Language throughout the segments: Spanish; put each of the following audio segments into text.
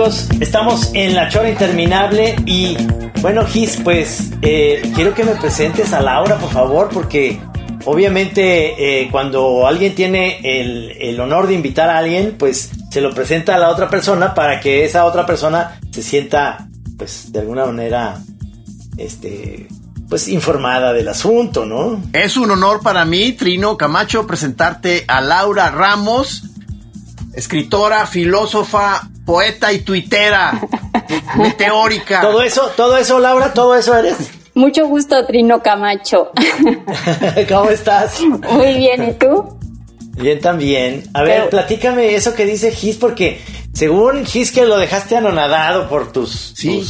Estamos en la chora interminable y bueno, Gis, pues eh, quiero que me presentes a Laura, por favor, porque obviamente eh, cuando alguien tiene el, el, honor de invitar a alguien, pues se lo presenta a la otra persona para que esa otra persona se sienta, pues de alguna manera, este, pues informada del asunto, ¿no? Es un honor para mí, Trino Camacho, presentarte a Laura Ramos, escritora, filósofa, poeta y tuitera, meteórica. Todo eso, todo eso, Laura, todo eso eres. Mucho gusto, Trino Camacho. ¿Cómo estás? Muy bien, ¿y tú? Bien también. A ver, platícame eso que dice Gis, porque según Gis que lo dejaste anonadado por tus, sí,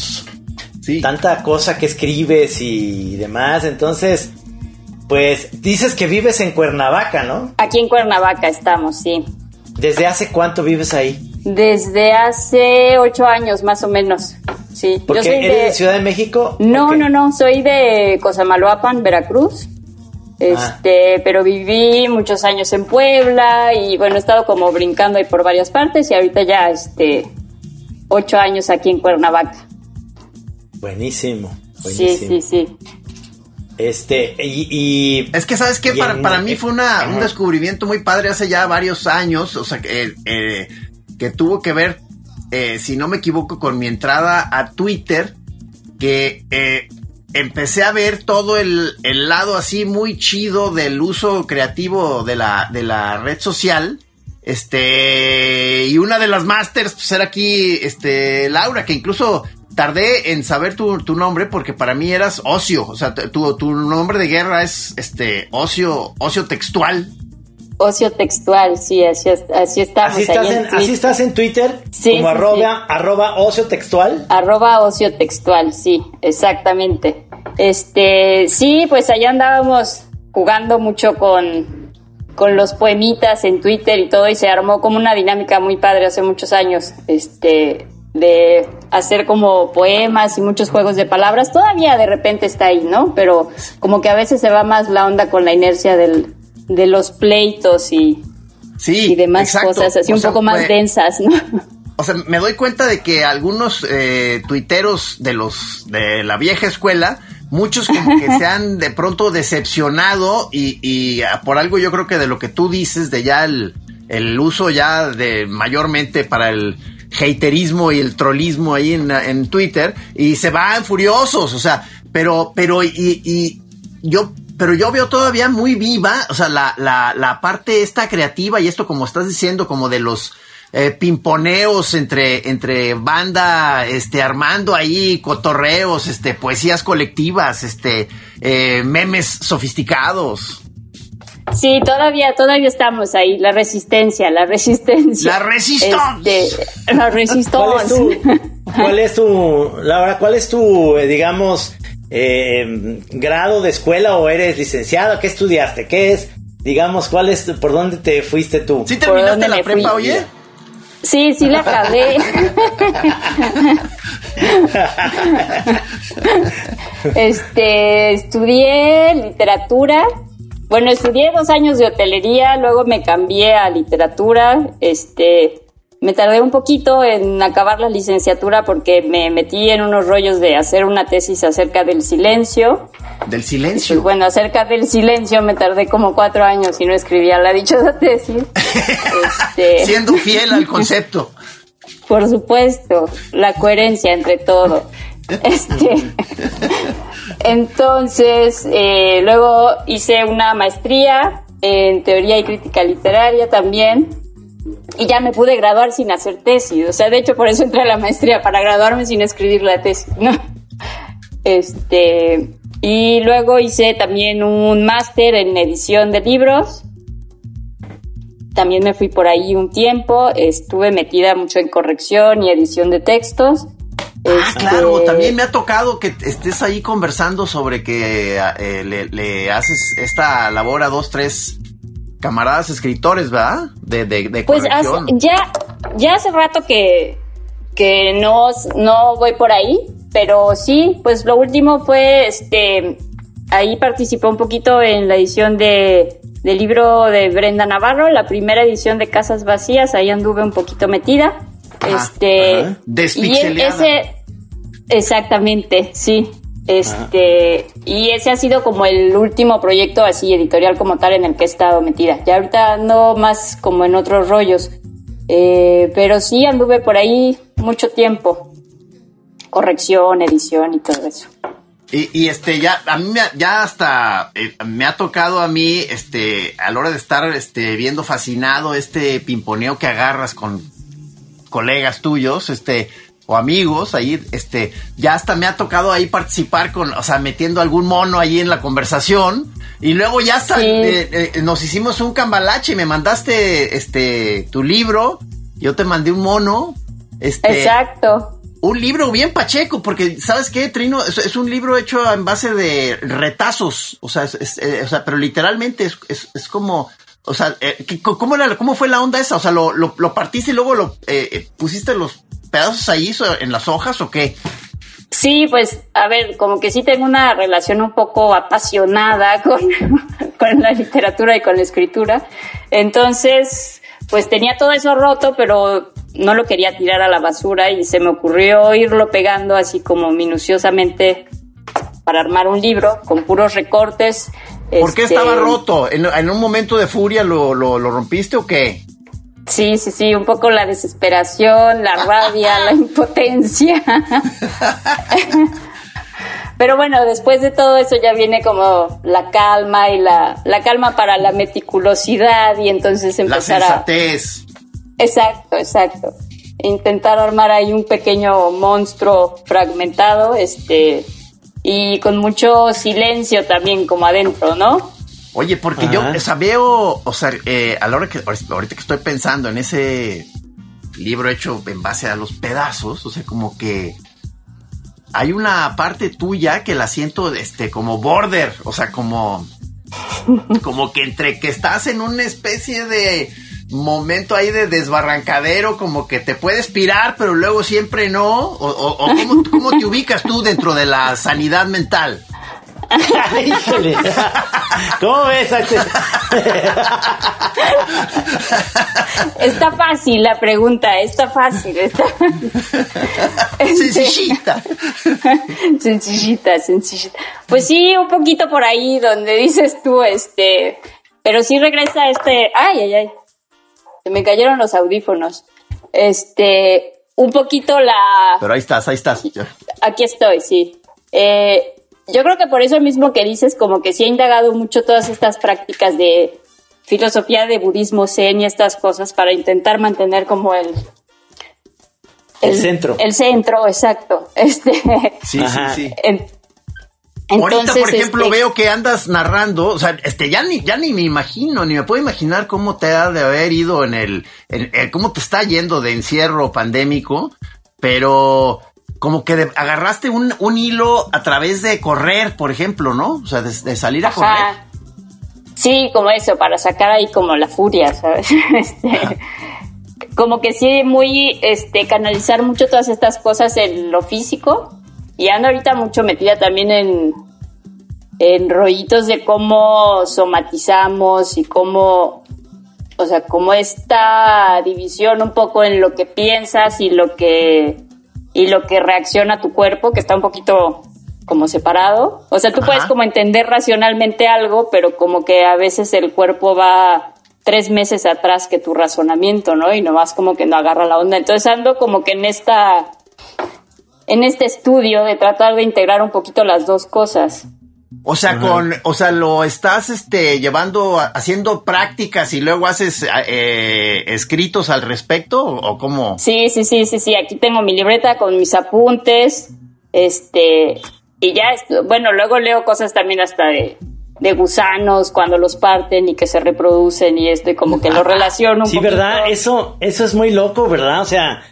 sí. tanta cosa que escribes y demás, entonces, pues dices que vives en Cuernavaca, ¿no? Aquí en Cuernavaca estamos, sí. ¿Desde hace cuánto vives ahí? Desde hace ocho años más o menos. Sí. ¿Por qué? ¿Eres de Ciudad de México? No, no, no. Soy de Cosamaloapan, Veracruz. Este, ah. pero viví muchos años en Puebla y bueno, he estado como brincando ahí por varias partes y ahorita ya, este, ocho años aquí en Cuernavaca. Buenísimo. buenísimo. Sí, sí, sí. Este, y, Es que, ¿sabes qué? Para, para mí fue una, un descubrimiento muy padre hace ya varios años, o sea, que, eh, que tuvo que ver, eh, si no me equivoco, con mi entrada a Twitter, que eh, empecé a ver todo el, lado así muy chido del uso creativo de la, de la red social. Este, y una de las masters, pues era aquí, este, Laura, que incluso tardé en saber tu, tu, nombre porque para mí eras ocio, o sea, tu, tu nombre de guerra es este ocio, ocio textual. Ocio textual, sí, así, así estamos. ¿Así estás, en, ¿Así estás en Twitter? Sí. Como arroba, arroba ocio textual. Arroba ocio textual, sí, exactamente. Este, sí, pues allá andábamos jugando mucho con, con los poemitas en Twitter y todo, y se armó como una dinámica muy padre hace muchos años. Este, de hacer como poemas y muchos juegos de palabras, todavía de repente está ahí, ¿no? Pero como que a veces se va más la onda con la inercia del, de los pleitos y, sí, y demás cosas, así un poco más densas, ¿no? O sea, me doy cuenta de que algunos eh, tuiteros de los de la vieja escuela, muchos como que se han de pronto decepcionado y, y por algo yo creo que de lo que tú dices, de ya el, el uso ya de mayormente para el haterismo y el trollismo ahí en, en Twitter y se van furiosos, o sea, pero, pero, y, y yo pero yo veo todavía muy viva, o sea, la, la, la parte esta creativa y esto como estás diciendo, como de los eh, pimponeos entre, entre banda, este, armando ahí cotorreos, este, poesías colectivas, este, eh, memes sofisticados. Sí, todavía, todavía estamos ahí. La resistencia, la resistencia. La resistencia. Este, la resistencia. ¿Cuál es tu, Laura, cuál es tu, eh, digamos, eh, grado de escuela o eres licenciado? ¿Qué estudiaste? ¿Qué es, digamos, cuál es, por dónde te fuiste tú? ¿Sí terminaste la prepa, oye? Sí, sí la acabé. este, estudié literatura bueno, estudié dos años de hotelería, luego me cambié a literatura, este, me tardé un poquito en acabar la licenciatura porque me metí en unos rollos de hacer una tesis acerca del silencio. ¿Del silencio? Pues, bueno, acerca del silencio me tardé como cuatro años y no escribía la dichosa tesis. este, Siendo fiel al concepto. Por supuesto, la coherencia entre todo. Este, entonces, eh, luego hice una maestría en teoría y crítica literaria también. Y ya me pude graduar sin hacer tesis. O sea, de hecho, por eso entré a la maestría, para graduarme sin escribir la tesis, ¿no? Este. Y luego hice también un máster en edición de libros. También me fui por ahí un tiempo. Estuve metida mucho en corrección y edición de textos. Ah, este, claro, también me ha tocado que estés ahí conversando sobre que eh, le, haces esta labor a dos, tres camaradas escritores, ¿verdad? De, de, pues ya, ya hace rato que, que no, no voy por ahí, pero sí, pues lo último fue, este, ahí participó un poquito en la edición de, del libro de Brenda Navarro, la primera edición de Casas Vacías, ahí anduve un poquito metida. Este, y ese, exactamente, sí. Este, y ese ha sido como el último proyecto así editorial como tal en el que he estado metida. Ya ahorita ando más como en otros rollos. Eh, pero sí anduve por ahí mucho tiempo. Corrección, edición y todo eso. Y, este, ya, a mí me, ya hasta eh, me ha tocado a mí, este, a la hora de estar, este, viendo fascinado este pimponeo que agarras con colegas tuyos, este, o amigos ahí, este, ya hasta me ha tocado ahí participar con, o sea, metiendo algún mono ahí en la conversación. Y luego ya hasta eh, eh, nos hicimos un cambalache y me mandaste, este, tu libro, yo te mandé un mono. Este, Exacto un libro bien pacheco, porque ¿sabes qué, Trino? Es, un libro hecho en base de retazos, o sea, eh, o sea pero literalmente es, es, como, o sea, eh, ¿cómo, ¿cómo fue la onda esa? O sea, ¿lo, lo, partiste y luego lo eh, pusiste los pedazos ahí en las hojas o qué? Sí, pues, a ver, como que sí tengo una relación un poco apasionada con la literatura y con la escritura. Entonces, pues tenía todo eso roto, pero no lo quería tirar a la basura y se me ocurrió irlo pegando así como minuciosamente para armar un libro con puros recortes. ¿Por qué estaba este, roto? ¿En, un momento de furia lo, lo, rompiste o qué? Sí, sí, sí, un poco la desesperación, la rabia, la impotencia. Pero bueno, después de todo eso ya viene como la calma y la, la calma para la meticulosidad y entonces empezar la sensatez. Exacto, exacto. Intentar armar ahí un pequeño monstruo fragmentado, este, y con mucho silencio también como adentro, ¿no? Oye, porque yo, o sea, veo, o sea, eh, a la hora que, ahorita que estoy pensando en ese libro hecho en base a los pedazos, o sea, como que hay una parte tuya que la siento, este, como border, o sea, como, como que entre que estás en una especie de momento ahí de desbarrancadero, como que te puedes pirar, pero luego siempre no? ¿O, ¿cómo, te ubicas tú dentro de la sanidad mental? ¿Cómo ves? Está fácil la pregunta, está fácil. Está... Sencillita. sencillita, sencillita. Pues sí, un poquito por ahí donde dices tú, este, pero sí regresa este, ay, ay, ay, se me cayeron los audífonos. Este, un poquito la... Pero ahí estás, ahí estás. Aquí estoy, sí. Eh, yo creo que por eso mismo que dices, como que sí he indagado mucho todas estas prácticas de filosofía de budismo zen y estas cosas para intentar mantener como el... El, centro. El centro, exacto. Este, sí, sí, sí. Ahorita, por ejemplo, este, veo que andas narrando, o sea, este, ya ni, ya ni me imagino, ni me puedo imaginar cómo te ha de haber ido en el, cómo te está yendo de encierro pandémico, pero como que agarraste un, un, hilo a través de correr, por ejemplo, ¿no? O sea, de, salir a correr. Sí, como eso, para sacar ahí como la furia, ¿sabes? Este, como que sí, muy, este, canalizar mucho todas estas cosas en lo físico y ando ahorita mucho metida también en, en rollitos de cómo somatizamos y cómo, o sea, cómo esta división un poco en lo que piensas y lo que, y lo que reacciona tu cuerpo, que está un poquito como separado. O sea, tú puedes como entender racionalmente algo, pero como que a veces el cuerpo va tres meses atrás que tu razonamiento, ¿no? Y nomás como que no agarra la onda. Entonces ando como que en esta en este estudio de tratar de integrar un poquito las dos cosas. O sea, con, o sea, lo estás este, llevando, haciendo prácticas y luego haces eh, escritos al respecto o, cómo? Sí, sí, sí, sí, sí. Aquí tengo mi libreta con mis apuntes, este, y ya, bueno, luego leo cosas también hasta de, de gusanos cuando los parten y que se reproducen y esto y como que lo relaciono un Sí, ¿verdad? Eso, eso es muy loco, ¿verdad? O sea,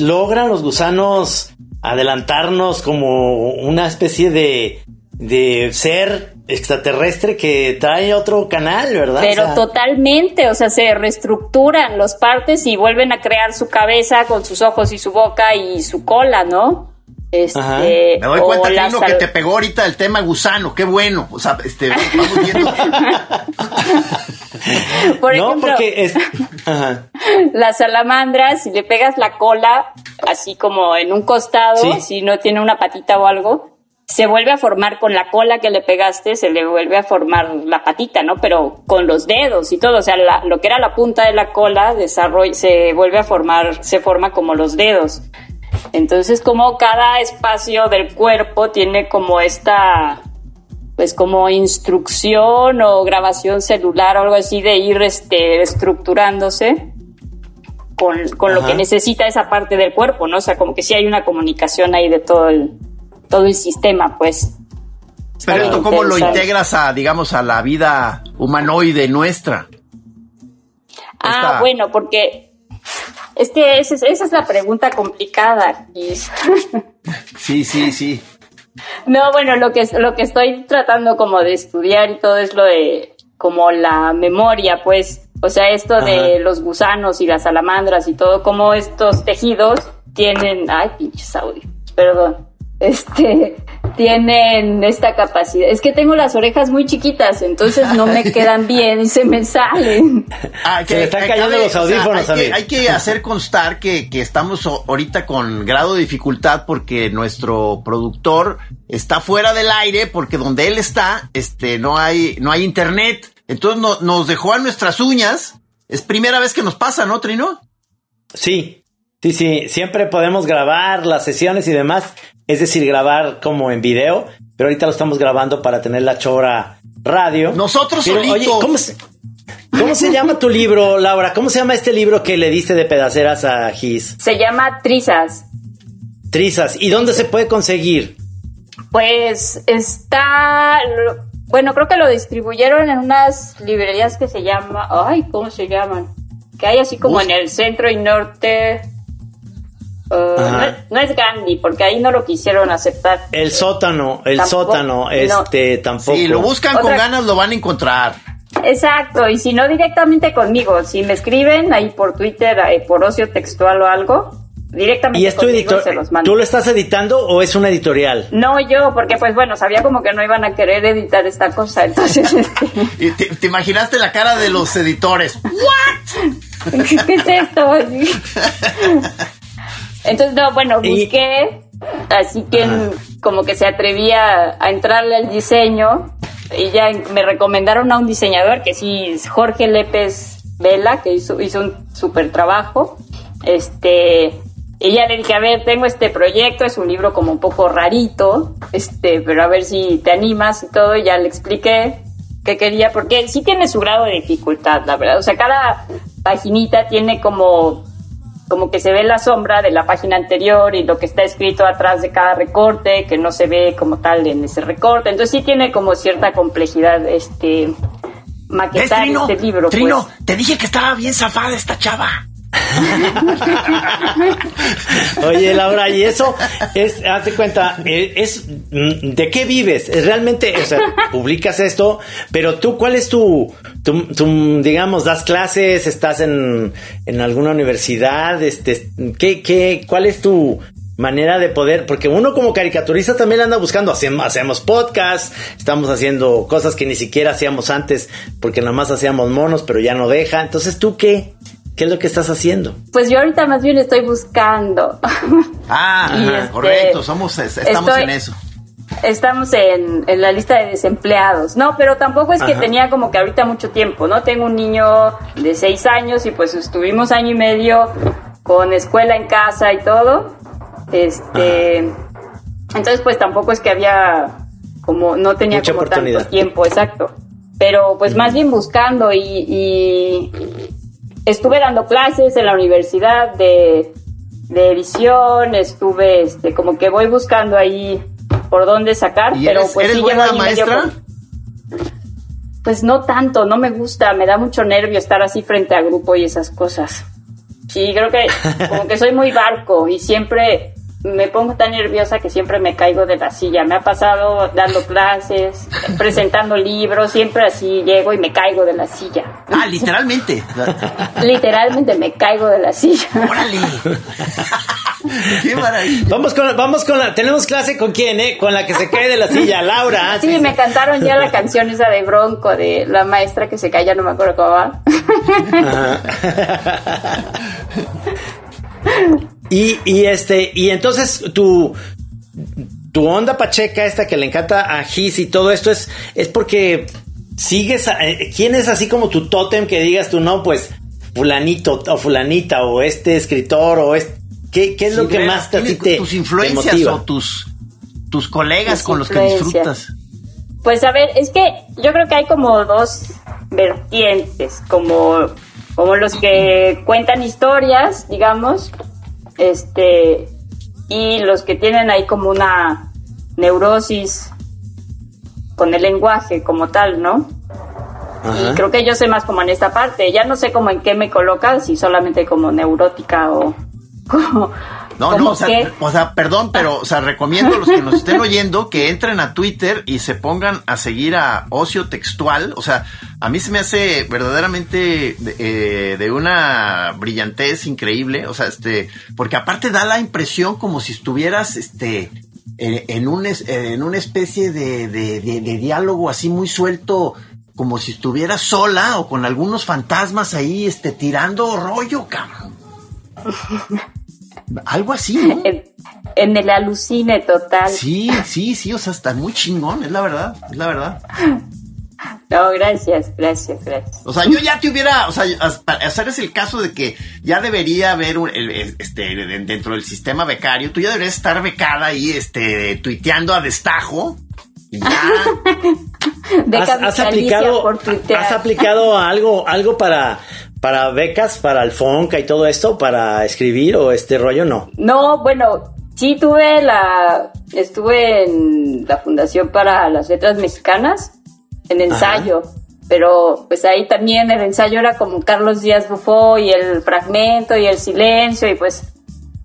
logran los gusanos adelantarnos como una especie de, de ser extraterrestre que trae otro canal, ¿verdad? Pero totalmente, o sea, se reestructuran los partes y vuelven a crear su cabeza con sus ojos y su boca y su cola, ¿no? Este, Me doy cuenta, Trino, que te pegó ahorita el tema gusano, qué bueno. O sea, este, vamos viendo. no, porque las salamandras, si le pegas la cola, así como en un costado, si no tiene una patita o algo, se vuelve a formar con la cola que le pegaste, se le vuelve a formar la patita, ¿no? Pero con los dedos y todo, o sea, lo que era la punta de la cola se vuelve a formar, se forma como los dedos. Entonces, como cada espacio del cuerpo tiene como esta, pues como instrucción o grabación celular o algo así de ir este, estructurándose con, con lo que necesita esa parte del cuerpo, ¿no? O sea, como que sí hay una comunicación ahí de todo el, todo el sistema, pues. Pero esto cómo lo integras a, digamos, a la vida humanoide nuestra. Ah, bueno, porque es que esa es, la pregunta complicada. sí, sí, sí. No, bueno, lo que, lo que estoy tratando como de estudiar y todo es lo de como la memoria, pues, o sea, esto de los gusanos y las salamandras y todo, como estos tejidos tienen, ay, pinches audio, perdón este, tienen esta capacidad. Es que tengo las orejas muy chiquitas, entonces no me quedan bien y se me salen. Ah, se están cayendo los audífonos hay, que, hay, que, hacer constar que, que, estamos ahorita con grado de dificultad porque nuestro productor está fuera del aire porque donde él está, este, no hay, no hay internet. Entonces no, nos dejó a nuestras uñas. Es primera vez que nos pasa, ¿no, Trino? Sí, Sí, sí, siempre podemos grabar las sesiones y demás, es decir, grabar como en video, pero ahorita lo estamos grabando para tener la chora radio. Nosotros Oye, ¿cómo se, ¿cómo se llama tu libro, Laura? ¿Cómo se llama este libro que le diste de pedaceras a Gis? Se llama Trizas. Trizas. ¿Y dónde se puede conseguir? Pues está, bueno, creo que lo distribuyeron en unas librerías que se llama, ay, ¿cómo se llaman? Que hay así como en el centro y norte no, es Gandhi, porque ahí no lo quisieron aceptar. El sótano, el sótano, este tampoco. Si lo buscan con ganas, lo van a encontrar. Exacto, y si no directamente conmigo, si me escriben ahí por Twitter, eh, por ocio textual o algo, directamente ¿Y es tu editor? ¿Tú lo estás editando o es una editorial? No, yo, porque pues bueno, sabía como que no iban a querer editar esta cosa, entonces... Este... ¿Te, imaginaste la cara de los editores? ¿What? ¿Qué es esto? Entonces, no, bueno, busqué, así que como que se atrevía a entrarle al diseño y ya me recomendaron a un diseñador que sí es Jorge Lépez Vela, que hizo, hizo un súper trabajo. Este, y ya le dije, a ver, tengo este proyecto, es un libro como un poco rarito, este, pero a ver si te animas y todo, y ya le expliqué qué quería, porque sí tiene su grado de dificultad, la verdad. O sea, cada paginita tiene como como que se ve la sombra de la página anterior y lo que está escrito atrás de cada recorte, que no se ve como tal en ese recorte. Entonces sí tiene como cierta complejidad este maquetar este libro. Trino, pues. te dije que estaba bien zafada esta chava. Oye, Laura, y eso es, hazte cuenta, eh, es mm, de qué vives. Realmente, o sea, publicas esto, pero tú, ¿cuál es tu, digamos, das clases, estás en, en alguna universidad, este, ¿qué, qué, cuál es tu manera de poder, porque uno como caricaturista también anda buscando, hacemos, hacemos podcasts, estamos haciendo cosas que ni siquiera hacíamos antes, porque nada más hacíamos monos, pero ya no deja. Entonces, ¿tú qué? ¿Qué es lo que estás haciendo? Pues yo ahorita más bien estoy buscando. Ah, este, correcto, somos, estamos en eso. Estamos en, la lista de desempleados. No, pero tampoco es que tenía como que ahorita mucho tiempo, ¿no? Tengo un niño de seis años y pues estuvimos año y medio con escuela en casa y todo. Este. Entonces, pues tampoco es que había como, no tenía como tanto tiempo, exacto. Pero pues más bien buscando y estuve dando clases en la universidad de, edición, estuve este, como que voy buscando ahí por dónde sacar, pero pues ¿eres buena maestra? pues no tanto, no me gusta, me da mucho nervio estar así frente a grupo y esas cosas. Sí, creo que como que soy muy barco y siempre me pongo tan nerviosa que siempre me caigo de la silla. Me ha pasado dando clases, presentando libros, siempre así llego y me caigo de la silla. Ah, literalmente. literalmente me caigo de la silla. ¡Órale! Qué maravilla. Vamos con, vamos con la, tenemos clase con quién, eh? Con la que se cae de la silla, Laura. Sí, me cantaron ya la canción esa de Bronco, de la maestra que se cae, ya no me acuerdo cómo va. Y, y este, y entonces tu, tu onda pacheca esta que le encanta a Gis y todo esto es, es porque sigues, eh, ¿quién es así como tu tótem que digas tú, no, pues fulanito o fulanita o este escritor o este, ¿qué, qué es lo que más te, te tus influencias o tus tus colegas con los que disfrutas? Pues a ver, es que yo creo que hay como dos vertientes, como como los que cuentan historias, digamos, este y los que tienen ahí como una neurosis con el lenguaje como tal, ¿no? Y creo que yo sé más como en esta parte. Ya no sé cómo en qué me colocas, si solamente como neurótica o como... No, no, o sea, o sea, perdón, pero, o sea, recomiendo a los que nos estén oyendo que entren a Twitter y se pongan a seguir a Ocio Textual. O sea, a mí se me hace verdaderamente de, eh, de una brillantez increíble. O sea, este, porque aparte da la impresión como si estuvieras, este, en, un, en una especie de, de, diálogo así muy suelto, como si estuviera sola o con algunos fantasmas ahí este, tirando rollo, cabrón. Algo así, ¿no? En, el alucine total. Sí, sí, sí, o sea, está muy chingón, es la verdad, es la verdad. No, gracias, gracias, gracias. O sea, yo ya te hubiera, o sea, hacer es el caso de que ya debería haber un, este, dentro del sistema becario, tú ya deberías estar becada ahí, este, tuiteando a destajo. Y ya. ¿Has, aplicado, ¿Has aplicado algo, algo para, para becas, para el FONCA y todo esto, para escribir o este rollo? No. No, bueno, sí tuve la, estuve en la Fundación para las Letras Mexicanas en ensayo. Pero pues ahí también el ensayo era como Carlos Díaz Bufó y el fragmento y el silencio y pues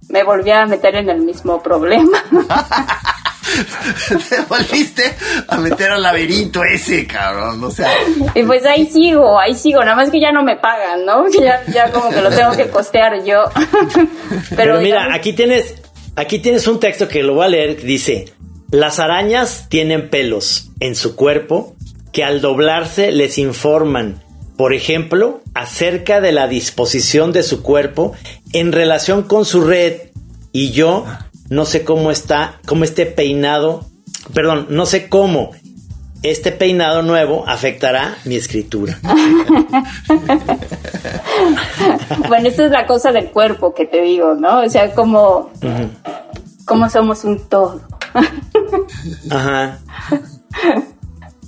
me volví a meter en el mismo problema. Te volviste a meter al laberinto ese, cabrón, o sea. Y pues ahí sigo, ahí sigo, nada más que ya no me pagan, ¿no? Ya, ya como que lo tengo que costear yo. Pero, mira, aquí tienes, aquí tienes un texto que lo voy a leer, dice, las arañas tienen pelos en su cuerpo que al doblarse les informan, por ejemplo, acerca de la disposición de su cuerpo en relación con su red y yo no sé cómo está, cómo este peinado, perdón, no sé cómo este peinado nuevo afectará mi escritura. bueno, esta es la cosa del cuerpo que te digo, ¿no? O sea, como, como somos un todo. Ajá.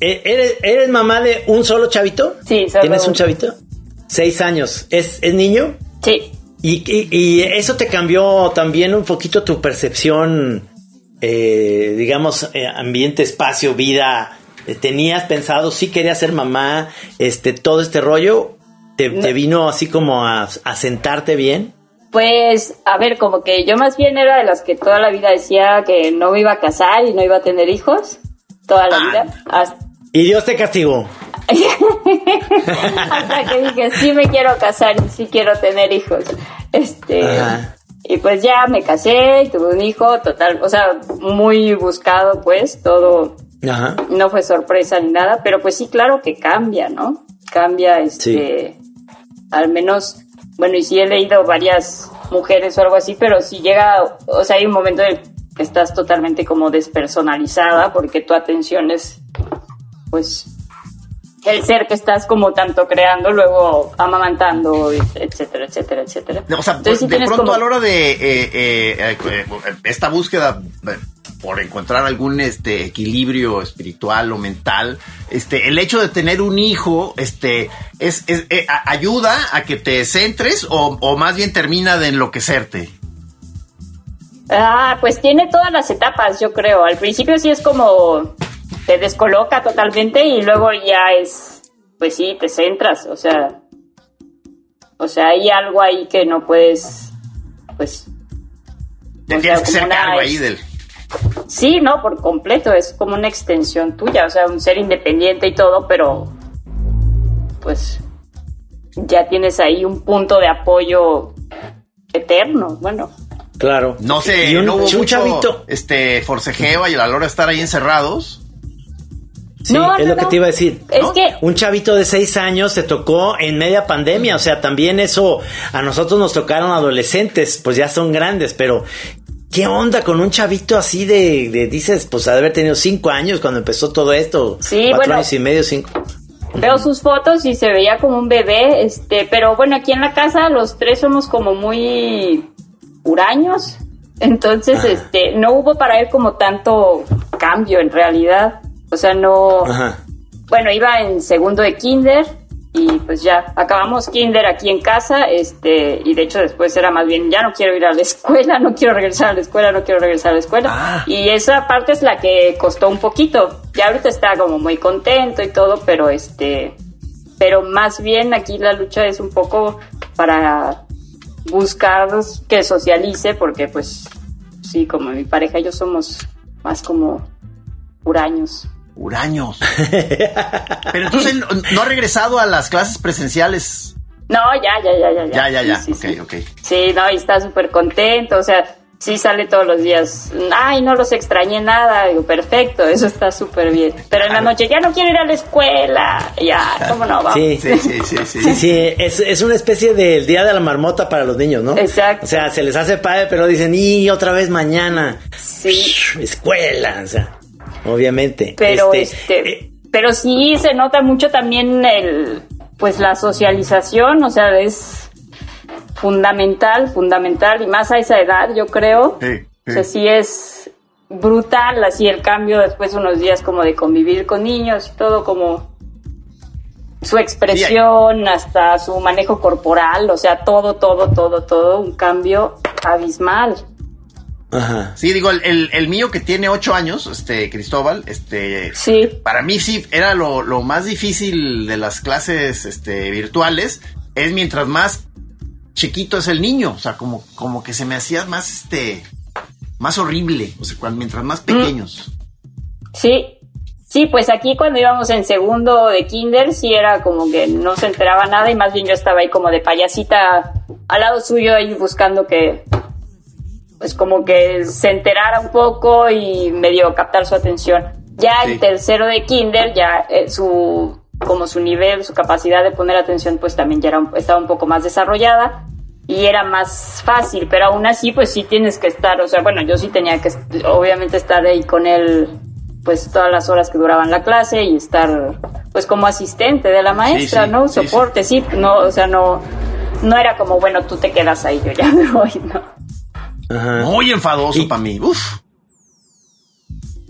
Eh, ¿Eres, ¿Eres mamá de un solo chavito? Sí, ¿Tienes un chavito? Seis años. ¿Es, es niño? Sí. ¿Y, y, eso te cambió también un poquito tu percepción, eh, digamos, eh, ambiente, espacio, vida? ¿Tenías pensado, sí querías ser mamá, este, todo este rollo? ¿Te, vino así como a, a sentarte bien? Pues, a ver, como que yo más bien era de las que toda la vida decía que no me iba a casar y no iba a tener hijos toda la ah. vida. Hasta, y Dios te castigó. Hasta que dije, sí me quiero casar y sí quiero tener hijos. Este, y pues ya me casé y tuve un hijo, total, o sea, muy buscado, pues, todo. No fue sorpresa ni nada, pero pues sí, claro que cambia, ¿no? Cambia, este, al menos, bueno, y sí he leído varias mujeres o algo así, pero si llega, o sea, hay un momento en que estás totalmente como despersonalizada porque tu atención es pues el ser que estás como tanto creando, luego amamantando, etcétera, etcétera, etcétera. O sea, de pronto a la hora de eh, eh, eh, esta búsqueda por encontrar algún este equilibrio espiritual o mental, este el hecho de tener un hijo, este es, ayuda a que te centres o, o más bien termina de enloquecerte. Ah, pues tiene todas las etapas, yo creo. Al principio sí es como te descoloca totalmente y luego ya es, pues sí, te centras, o sea, o sea, hay algo ahí que no puedes, pues... tienes que ser cargo ahí del... Sí, no, por completo, es como una extensión tuya, o sea, un ser independiente y todo, pero pues ya tienes ahí un punto de apoyo eterno, bueno. Claro. No sé, Y un- no hubo un mucho, chavito. este forcejeo y a la hora de estar ahí encerrados. Sí, No, es no, lo que te iba a decir. Es que Un chavito de seis años se tocó en media pandemia, o sea, también eso a nosotros nos tocaron adolescentes, pues ya son grandes, pero ¿qué onda con un chavito así de, de dices, pues ha de haber tenido cinco años cuando empezó todo esto? Sí, cuatro bueno. años y medio, cinco. Veo sus fotos y se veía como un bebé, este, pero bueno, aquí en la casa los tres somos como muy huraños, entonces, este, no hubo para él como tanto cambio en realidad, o sea, no, Ajá. bueno, iba en segundo de kinder y pues ya acabamos kinder aquí en casa, este, y de hecho después era más bien, ya no quiero ir a la escuela, no quiero regresar a la escuela, no quiero regresar a la escuela. Ah. Y esa parte es la que costó un poquito. Ya ahorita está como muy contento y todo, pero este, pero más bien aquí la lucha es un poco para buscar que socialice, porque pues sí, como mi pareja y yo somos más como huraños. Huraños. Pero entonces no, ha regresado a las clases presenciales. No, ya, ya, ya, ya. Ya, ya, ya. Sí, sí, ok, sí. ok. Sí, no, y está súper contento, o sea, sí sale todos los días. Ay, no los extrañé nada, digo, perfecto, eso está súper bien. Pero en la noche, ya no quiero ir a la escuela, ya, ¿cómo no? Vamos. Sí. Sí, sí, sí, sí. Sí, sí, es, es una especie del día de la marmota para los niños, ¿no? Exacto. O sea, se les hace padre, pero dicen, y otra vez mañana. Sí. Escuela, o sea, obviamente. Pero Este, este, eh, pero sí se nota mucho también el, pues la socialización, o sea, es fundamental, fundamental, y más a esa edad, yo creo. Sí, sí. O sea, sí es brutal, así el cambio después de unos días como de convivir con niños y todo como su expresión, hasta su manejo corporal, o sea, todo, todo, todo, todo, un cambio abismal. Ajá. Sí, digo, el, el- el mío que tiene ocho años, este, Cristóbal, este, Sí, para mí sí era lo, lo más difícil de las clases este, virtuales, es mientras más chiquito es el niño, o sea, como, como que se me hacía más, este, más horrible, o sea, mientras más pequeños. Sí, sí, pues aquí cuando íbamos en segundo de kinder sí era como que no se enteraba nada y más bien yo estaba ahí como de payasita al lado suyo ahí buscando que pues como que se enterara un poco y medio captar su atención. Ya Sí. en tercero de kinder ya eh, su como su nivel, su capacidad de poner atención pues también ya era un- estaba un poco más desarrollada y era más fácil, pero aún así pues sí tienes que estar, o sea, bueno, yo sí tenía que obviamente estar ahí con él pues todas las horas que duraban la clase y estar pues como asistente de la maestra, sí, ¿no? sí, Soporte, sí, no, o sea, no no era como, bueno, tú te quedas ahí, yo ya me voy, no. Ajá. Muy enfadoso para mí, uf.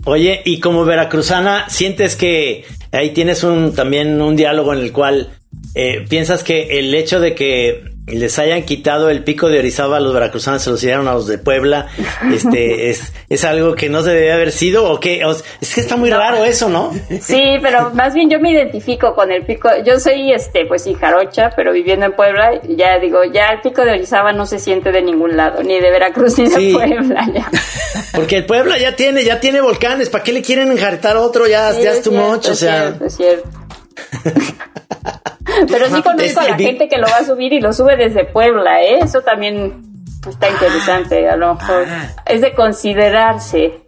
Oye, y como veracruzana, ¿sientes que ahí tienes un también un diálogo en el cual eh, piensas que el hecho de que les hayan quitado el pico de Orizaba a los veracruzanos, se los dieron a los de Puebla, este es, es algo que no se debe haber sido o qué? O- es que está muy raro eso, ¿no? Sí, pero más bien yo me identifico con el pico. Yo soy, este, pues sí, jarocha, pero viviendo en Puebla, y ya digo, ya el pico de Orizaba no se siente de ningún lado, ni de Veracruz ni de Sí. Puebla. Ya. Porque el Puebla ya tiene, ya tiene volcanes, ¿para qué le quieren enjartar otro? Ya, Sí, ya es too cierto, much, o es sea. cierto, es cierto. Pero sí conozco a la gente que lo va a subir y lo sube desde Puebla, ¿eh? Eso también está interesante, a lo mejor. ah. Es de considerarse.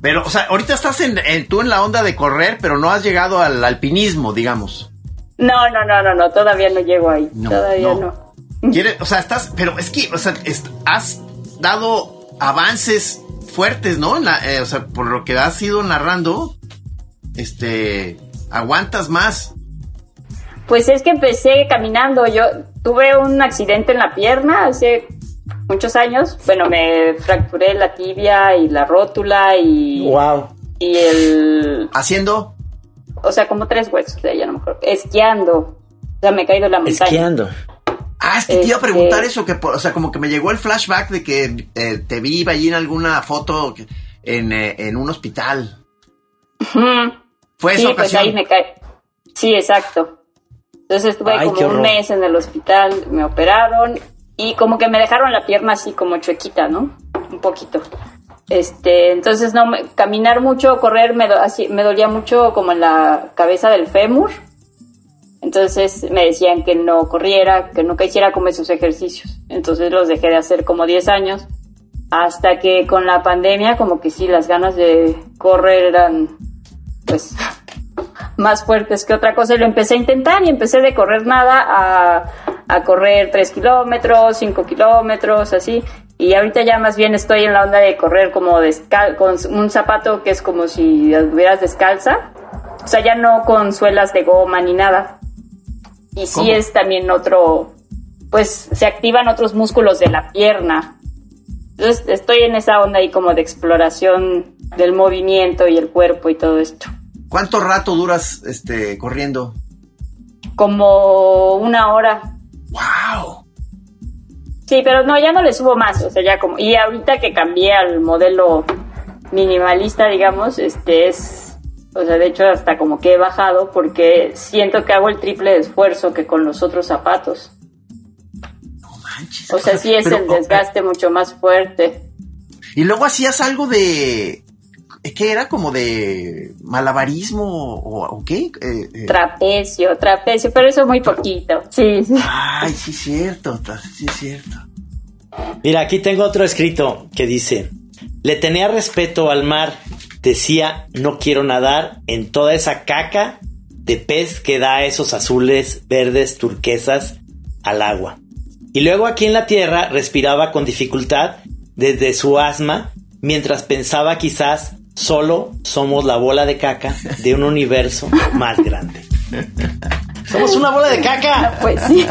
Pero, o sea, ahorita estás en, en- tú en la onda de correr, pero no has llegado al alpinismo, digamos. No, no, no, no, no, todavía no llego ahí. No, todavía no. no. Quieres, o sea, estás, pero es que, o sea, has dado avances fuertes, ¿no? En la- eh, o sea, por lo que has ido narrando, este, aguantas más. Pues es que empecé caminando. Yo tuve un accidente en la pierna hace muchos años. Bueno, me fracturé la tibia y la rótula y, Wow. y el. Haciendo, O sea, como tres huesos de ella, no me acuerdo. Esquiando. O sea, me he caído de la montaña. Esquiando. ah, es que te iba a Este- preguntar eso, que, o sea, como que me llegó el flashback de que eh, te vi allí en alguna foto en, eh, en un hospital. Ujú. Fue esa Sí, pues ocasión. ahí me caí. Sí, exacto. Entonces estuve Ay, como un mes en el hospital, me operaron y como que me dejaron la pierna así como chuequita, ¿no? Un poquito. Este, entonces no me- caminar mucho, correr me, do- así, me dolía mucho como en la cabeza del fémur. Entonces me decían que no corriera, que nunca hiciera como esos ejercicios. Entonces los dejé de hacer como 10 años. Hasta que con la pandemia como que sí, las ganas de correr eran pues más fuertes que otra cosa y lo empecé a intentar y empecé de correr nada a, a correr 3 kilómetros, 5 kilómetros, así. Y ahorita ya más bien estoy en la onda de correr como descal con un zapato que es como si estuvieras descalza. O sea, ya no con suelas de goma ni nada. Y sí es también otro, pues se activan otros músculos de la pierna. Entonces estoy en esa onda ahí como de exploración del movimiento y el cuerpo y todo esto. ¿Cuánto rato duras este corriendo? Como una hora. ¡Wow! Sí, pero no, ya no le subo más, o sea, ya como y ahorita que cambié al modelo minimalista, digamos, este es o sea, de hecho hasta como que he bajado porque siento que hago el triple de esfuerzo que con los otros zapatos. No manches. O sea, sí es Pero, el desgaste mucho más fuerte. Y luego hacías algo de ¿qué era? Como de malabarismo o, o qué? Eh, eh, Trapecio, trapecio, pero eso muy poquito. Sí, sí. Ay, sí es cierto, sí es cierto. Mira, aquí tengo otro escrito que dice, le tenía respeto al mar, decía, no quiero nadar en toda esa caca de pez que da esos azules, verdes, turquesas al agua. Y luego aquí en la tierra respiraba con dificultad desde su asma, mientras pensaba quizás solo somos la bola de caca de un universo más grande. Somos una bola de caca. Pues sí.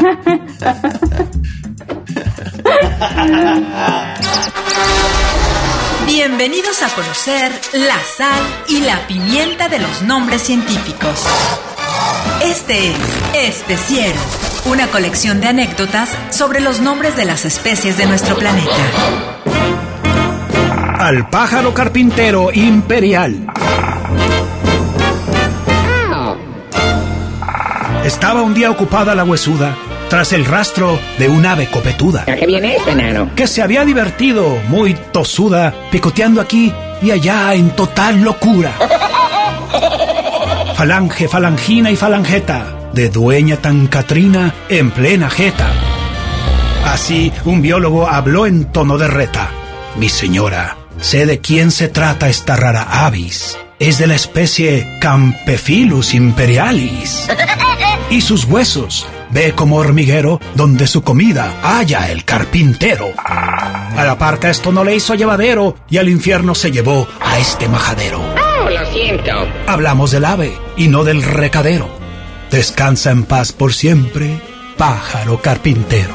Bienvenidos a conocer la sal y la pimienta de los nombres científicos. Este es Especiero, una colección de anécdotas sobre los nombres de las especies de nuestro planeta. Al pájaro carpintero imperial. Estaba un día ocupada la huesuda tras el rastro de un ave copetuda ¿A qué viene esto, enano? que se había divertido, muy tosuda, picoteando aquí y allá en total locura. Falange, falangina y falangeta, de dueña tan Catrina en plena jeta. Así un biólogo habló en tono de reta. Mi señora, sé de quién se trata esta rara avis. Es de la especie Campephilus imperialis. Y sus huesos, ve como hormiguero donde su comida halla el carpintero. A la parca esto no le hizo llevadero y al infierno se llevó a este majadero. Oh, lo siento. Hablamos del ave y no del recadero. Descansa en paz por siempre, pájaro carpintero.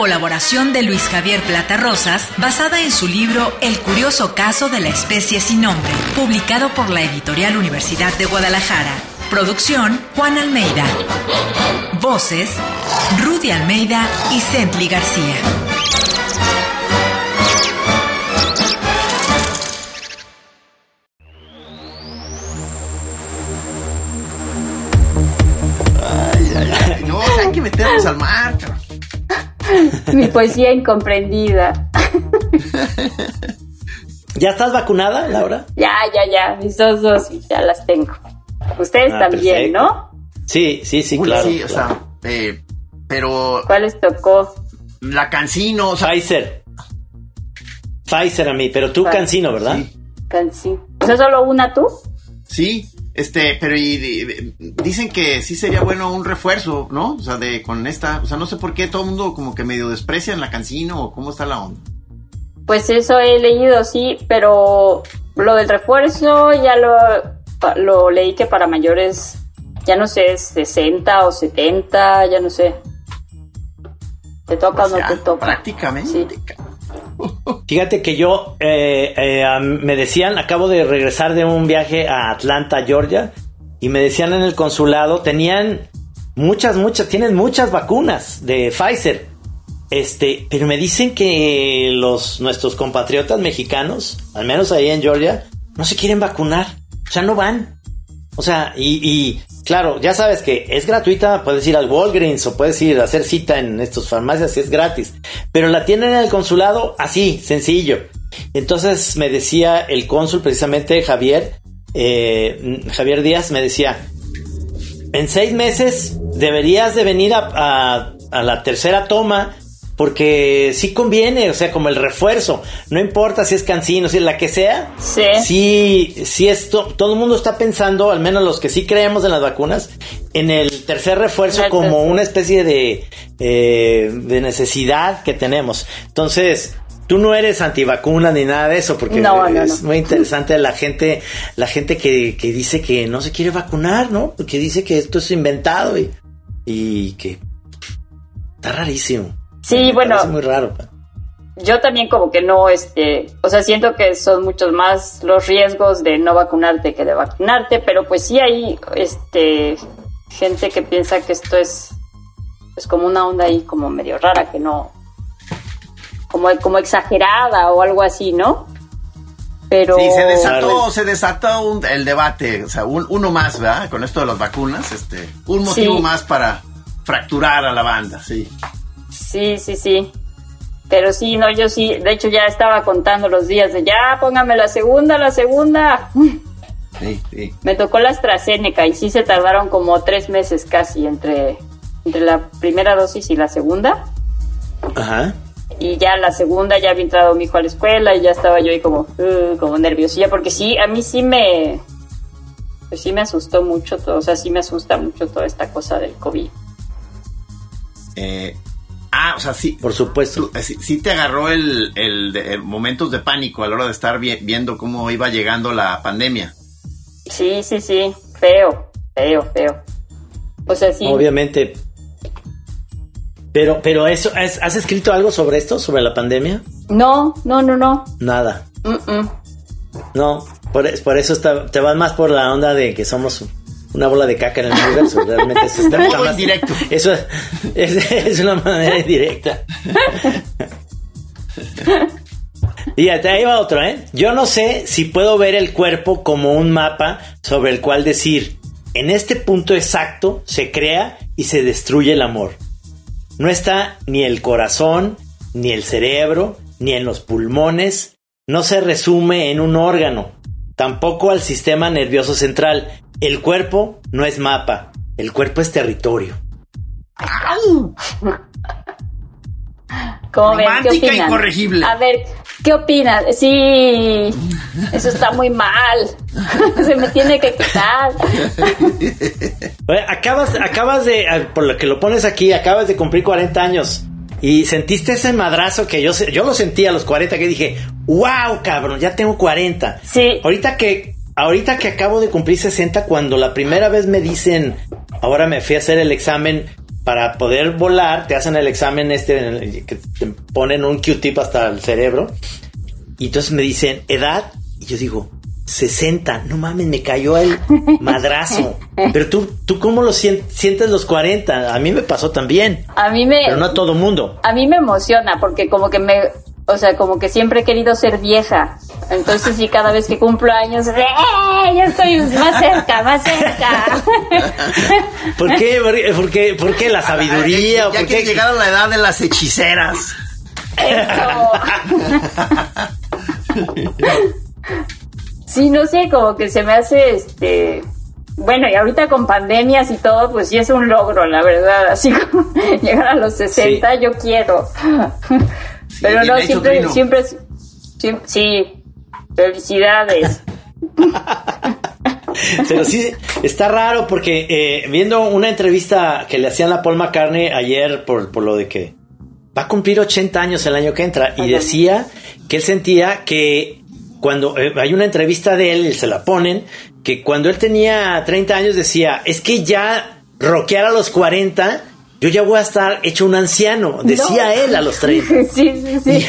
Colaboración de Luis Javier Plata Rosas basada en su libro El curioso caso de la especie sin nombre, publicado por la editorial Universidad de Guadalajara. Producción Juan Almeida. Voces Rudy Almeida y Centli García. Ay, no, o sea, hay que meternos al mar. Mi poesía incomprendida. ¿Ya estás vacunada, Laura? Ya, ya, ya. Mis dos dosis ya las tengo. Ustedes Ah, también, perfecto. ¿no? Sí, sí, sí, Uy, claro. sí, o sea, eh, pero ¿Cuáles tocó? la cancino, o sea, Pfizer. Pfizer a mí, pero tú Pfizer. cancino, ¿verdad? Sí. Cancí. ¿O sea, solo una tú? sí, este, pero y, y- dicen que sí sería bueno un refuerzo, ¿no? O sea, de con esta, o sea, no sé por qué todo el mundo como que medio desprecia en la cancino o cómo está la onda. Pues eso he leído, sí, pero lo del refuerzo ya lo, lo leí que para mayores, ya no sé, es 60 o 70, ya no sé. ¿Te toca o, sea, no te toca? prácticamente. Sí. Fíjate que yo eh, eh, me decían, acabo de regresar de un viaje a Atlanta, Georgia, y me decían en el consulado, tenían muchas, muchas, tienen muchas vacunas de Pfizer. Este, pero me dicen que los nuestros compatriotas mexicanos, al menos ahí en Georgia, no se quieren vacunar. O sea, no van. O sea, y, claro, ya sabes que es gratuita, puedes ir al Walgreens o puedes ir a hacer cita en estos farmacias y es gratis. Pero la tienen en el consulado así, sencillo. Entonces me decía el cónsul, precisamente Javier, eh, Javier Díaz, me decía, en seis meses deberías de venir a la tercera toma porque sí conviene, o sea, como el refuerzo, no importa si es cancino, si es la que sea, Sí. sí, sí esto, todo el mundo está pensando, al menos los que sí creemos en las vacunas, en el tercer refuerzo como una especie de, eh, de necesidad que tenemos. Entonces, tú no eres antivacuna ni nada de eso, porque No, no, es no. muy interesante la gente, la gente que, que dice que no se quiere vacunar, ¿no? Que dice que esto es inventado y, y que está rarísimo. Sí, Me bueno. parece muy raro. Yo también como que no, este, o sea, siento que son muchos más los riesgos de no vacunarte que de vacunarte, pero pues sí hay, este, gente que piensa que esto es, pues como una onda ahí como medio rara, que no, como, como exagerada o algo así, ¿no? Pero... Sí, se desató, se desató un- el debate, o sea, un- uno más, ¿verdad? Con esto de las vacunas, este, un motivo Sí. más para fracturar a la banda, sí. Sí, sí, sí. Pero sí, no, yo sí, de hecho ya estaba contando los días de ya, póngame la segunda, la segunda. Sí, sí. Me tocó la AstraZeneca y sí se tardaron como tres meses casi entre, entre la primera dosis y la segunda. Ajá. Y ya la segunda ya había entrado mi hijo a la escuela y ya estaba yo ahí como, uh, como nerviosilla, porque sí, a mí sí me, pues sí me asustó mucho todo, o sea, sí me asusta mucho toda esta cosa del COVID. Eh, ah, o sea, sí. Por supuesto. tú- sí, sí te agarró el, el de- momentos de pánico a la hora de estar vi- viendo cómo iba llegando la pandemia. Sí, sí, sí, feo, feo, feo. O sea, sí. Obviamente. Pero, pero eso, ¿has, has escrito algo sobre esto, sobre la pandemia? No, no, no, no. Nada. Mm, mm. No, por, por eso está- te vas más por la onda de que somos una bola de caca en el universo. Realmente eso está, más- directo. Eso es, una manera indirecta. Fíjate, ahí va otro, ¿eh? Yo no sé si puedo ver el cuerpo como un mapa sobre el cual decir, en este punto exacto se crea y se destruye el amor. No está ni el corazón, ni el cerebro, ni en los pulmones, no se resume en un órgano, tampoco al sistema nervioso central. El cuerpo no es mapa, el cuerpo es territorio. ¿Cómo ven? ¿Qué Romántica incorregible. A ver, ¿qué opinan? Sí, eso está muy mal. Se me tiene que quitar. Oye, Acabas, acabas de, por lo que lo pones aquí, acabas de cumplir 40 años y sentiste ese madrazo que yo, yo lo sentí a los 40 que dije, wow, cabrón, ya tengo 40. Sí. Ahorita que, ahorita que acabo de cumplir 60, cuando la primera vez me dicen, ahora me fui a hacer el examen para poder volar, te hacen el examen este que te ponen un Q-tip hasta el cerebro y entonces me dicen edad y yo digo 60, no mames, me cayó el madrazo. Pero tú, tú cómo lo sien- sientes los 40? A mí me pasó también, A mí me, pero no a todo mundo. a mí me emociona porque como que me, o sea, como que siempre he querido ser vieja. Entonces sí, cada vez que cumplo años, ¡eh! Ya estoy más cerca, más cerca. ¿Por qué? ¿Por qué? ¿Por qué, por qué la sabiduría? Ya, ¿O ya por que qué? llegaron a la edad de las hechiceras. Eso. Sí, no sé, como que se me hace este. Bueno, y ahorita con pandemias y todo, pues sí es un logro, la verdad. Así como llegar a los 60, yo quiero. Pero no, siempre, siempre, es- siempre, sí. Felicidades. Pero sí, está raro porque eh, viendo una entrevista que le hacían a Paul McCartney ayer por, por lo de que va a cumplir 80 años el año que entra y Ajá. decía que él sentía que cuando eh, hay una entrevista de él, se la ponen, que cuando él tenía 30 años decía, es que ya rockear a los 40, yo ya voy a estar hecho un anciano, decía No. él a los 30. Sí, sí, sí.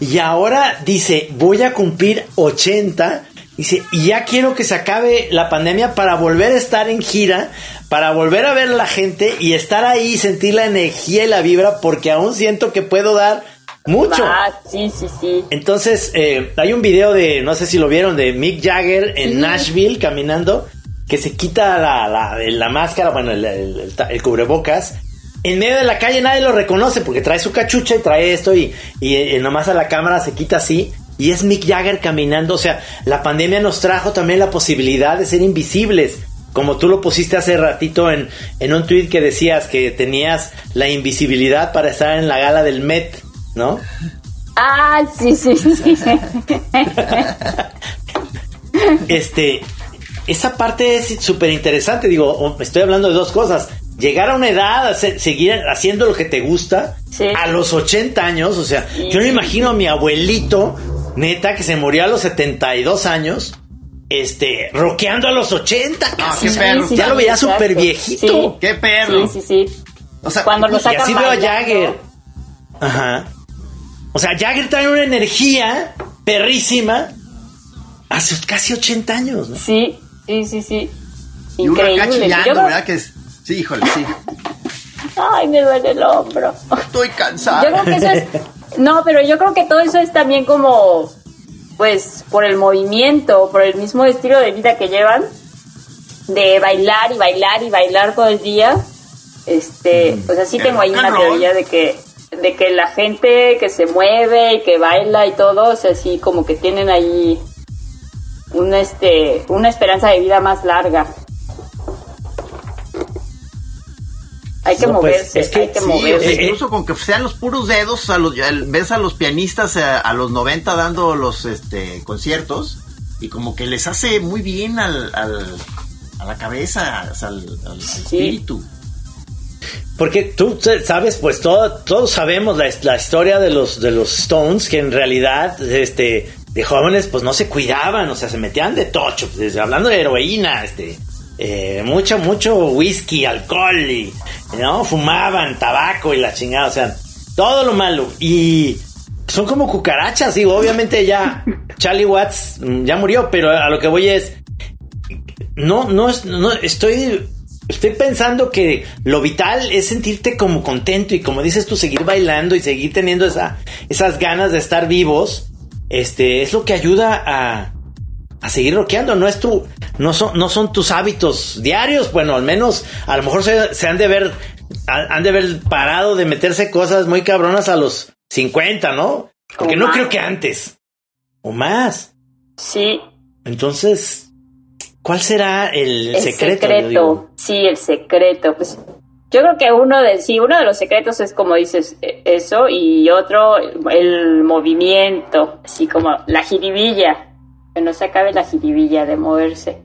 Y, y ahora dice, voy a cumplir 80. Dice, y ya quiero que se acabe la pandemia para volver a estar en gira, para volver a ver a la gente y estar ahí, sentir la energía y la vibra, porque aún siento que puedo dar mucho. Ah, sí, sí, sí. Entonces, eh, hay un video de, no sé si lo vieron, de Mick Jagger en Sí. Nashville caminando. que se quita la, la, la máscara, bueno, el, el- el ta- el cubrebocas. En medio de la calle nadie lo reconoce porque trae su cachucha y trae esto y, y, eh, nomás a la cámara se quita así. Y es Mick Jagger caminando. O sea, la pandemia nos trajo también la posibilidad de ser invisibles. Como tú lo pusiste hace ratito en, en un tweet que decías que tenías la invisibilidad para estar en la gala del Met, ¿no? Ah, sí, sí, sí. este, esa parte es súper interesante. Digo, estoy hablando de dos cosas. Llegar a una edad, hacer- seguir haciendo lo que te gusta Sí. a los 80 años. O sea, Sí. yo me imagino a mi abuelito, neta, que se murió a los 72 años, este, rockeando a los 80. Ah, casi. qué perro. ya lo veía súper viejito. Sí. ¡Qué perro! Sí, sí, sí. O sea, Cuando lo Y sacan así veo a. Jagger. Ajá. O sea, Jagger trae una energía perrísima a sus casi 80 años, ¿no? Sí, sí, sí, sí. y Increíble. chillando, Yo creo- ¿verdad? Que es... Sí, híjole, sí. Ay, me duele el hombro. Estoy cansado. Yo creo que eso es. No, pero yo creo que todo eso es también como. Pues por el movimiento, por el mismo estilo de vida que llevan. De bailar y bailar y bailar todo el día. Este. Pues así El tengo ahí una roll. teoría de que. De que la gente que se mueve y que baila y todo, o sea, así como que tienen ahí. Una, este, una esperanza de vida más larga. Hay que No, pues, moverse, es que hay que Sí, moverse. Eh, eh. incluso con que sean los puros dedos, a los, ves a los pianistas eh, a, a los 90 dando los este, conciertos y como que les hace muy bien al, al- a la cabeza, al, al- al espíritu. Porque tú sabes, pues todo, todos sabemos la, la historia de los, de los Stones, que en realidad, este, de jóvenes, pues no se cuidaban, o sea, se metían de tocho, pues, hablando de heroína, este, eh, mucho, mucho whisky, alcohol, y, ¿no? Fumaban tabaco y la chingada, o sea, todo lo malo. Y son como cucarachas, digo, obviamente ya Charlie Watts mm, ya murió, pero a lo que voy es, no, no, no estoy, estoy pensando que lo vital es sentirte como contento y como dices tú, seguir bailando y seguir teniendo esa, esas ganas de estar vivos. Este es lo que ayuda a, a seguir rockeando. No es tu, no son, no son tus hábitos diarios. Bueno, al menos a lo mejor se, se han de ver, han de haber parado de meterse cosas muy cabronas a los 50, ¿no? Porque O no más. creo que antes. O más. Sí, Entonces, ¿cuál será el, el secreto? secreto, sí, el secreto. Pues yo creo que uno de sí, uno de los secretos es como dices eh, eso y otro el movimiento, así como la jiribilla, que no se acabe la jiribilla de moverse.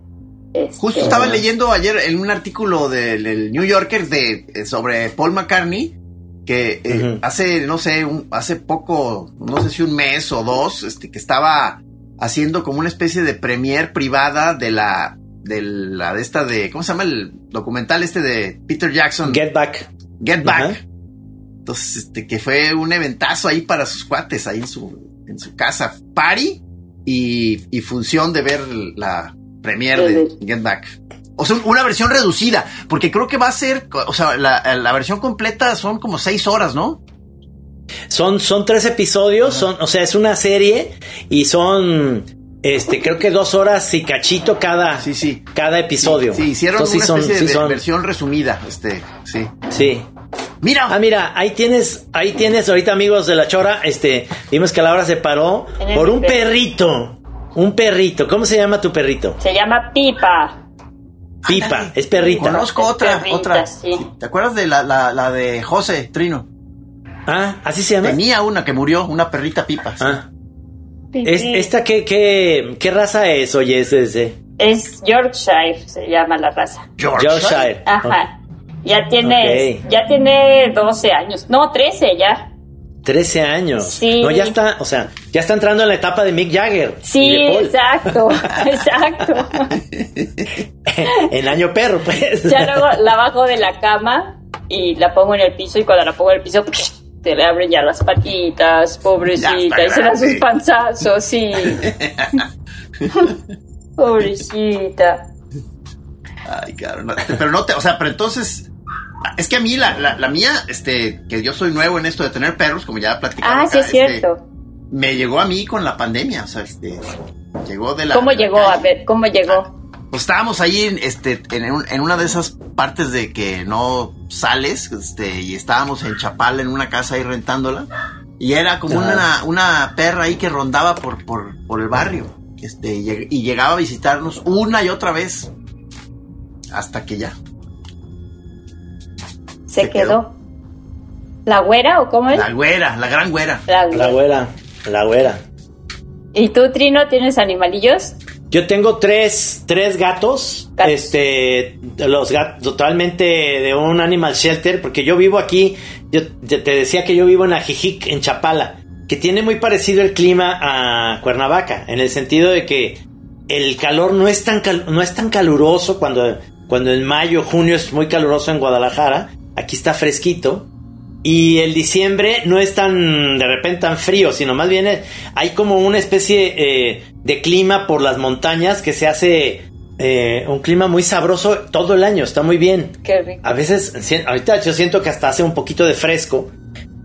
Este, Justo estaba leyendo ayer en un artículo del, del New Yorker de, eh, sobre Paul McCartney que eh, hace, no sé, un- hace poco, no sé si un mes o dos, este, que estaba haciendo como una especie de premier privada de la, de la, de esta de, ¿cómo se llama el documental este de Peter Jackson? Get Back. Get Back. Entonces, este, que fue un eventazo ahí para sus cuates, ahí en su, en su casa. Party y, y función de ver la premier de Get Back. O sea, una versión reducida, porque creo que va a ser, o sea, la, la versión completa son como seis horas, ¿no? Son, son tres episodios, son, o sea, es una serie y son, este, creo que dos horas y cachito cada, Sí, sí. cada episodio. Sí, hicieron Entonces, una sí son- especie sí de son- versión resumida, este, sí. Sí. Mira, Ah, mira, ahí tienes, ahí tienes ahorita amigos de la chora, este, vimos que Laura se paró por un perrito, un perrito. ¿Cómo se llama tu perrito? Se llama Pipa. Pipa, es perrita. conozco Es otra, perrita, otra. sí. ¿Te acuerdas de la, la, la de José Trino? Ah, así se llama. Tenía una que murió, una perrita pipa. sí. Ah. Es, ¿Esta qué, qué, qué raza es? Oye, ese, ese. Es Yorkshire, se llama la raza. Yorkshire. Ajá. Ya tiene, ya tiene 12 años. No, 13 ya. 13 años. Sí. No, ya está, o sea, ya está entrando en la etapa de Mick Jagger. Sí, y de Paul. exacto, exacto. en año perro, pues. Ya luego la bajo de la cama y la pongo en el piso y cuando la pongo en el piso se le abren ya las patitas, pobrecita, y se grande. sus panzazos, sí. pobrecita. Ay, no, Pero no te, o sea, pero entonces. Es que a mí, la, la, la mía, este, que yo soy nuevo en esto de tener perros, como ya platicamos. Ah, sí es cierto. me llegó a mí con la pandemia, o sea, este, llegó de la. ¿Cómo de la llegó? A ver, ¿cómo llegó? Pues estábamos ahí en, este, en, un- en una de esas partes de que no sales, este, y estábamos en Chapala en una casa ahí rentándola. Y era como una, una perra ahí que rondaba por, por, por el barrio. Este, y llegaba a visitarnos una y otra vez. Hasta que ya. Se, Se quedó. quedó. ¿La güera o cómo es? La güera, la gran güera. La La güera, la güera. ¿Y tú, Trino, tienes animalillos? Yo tengo tres, tres gatos, Gatos. este, los gatos totalmente de un animal shelter, porque yo vivo aquí, yo te te decía que yo vivo en Ajijic, en Chapala, que tiene muy parecido el clima a Cuernavaca, en el sentido de que el calor no es tan, cal- no es tan caluroso cuando, cuando en mayo, junio es muy caluroso en Guadalajara, aquí está fresquito, y el diciembre no es tan de repente tan frío, sino más bien eh, hay como una especie eh, de clima por las montañas que se hace eh, un clima muy sabroso todo el año, está muy bien. Qué rico. A veces, ahorita yo siento que hasta hace un poquito de fresco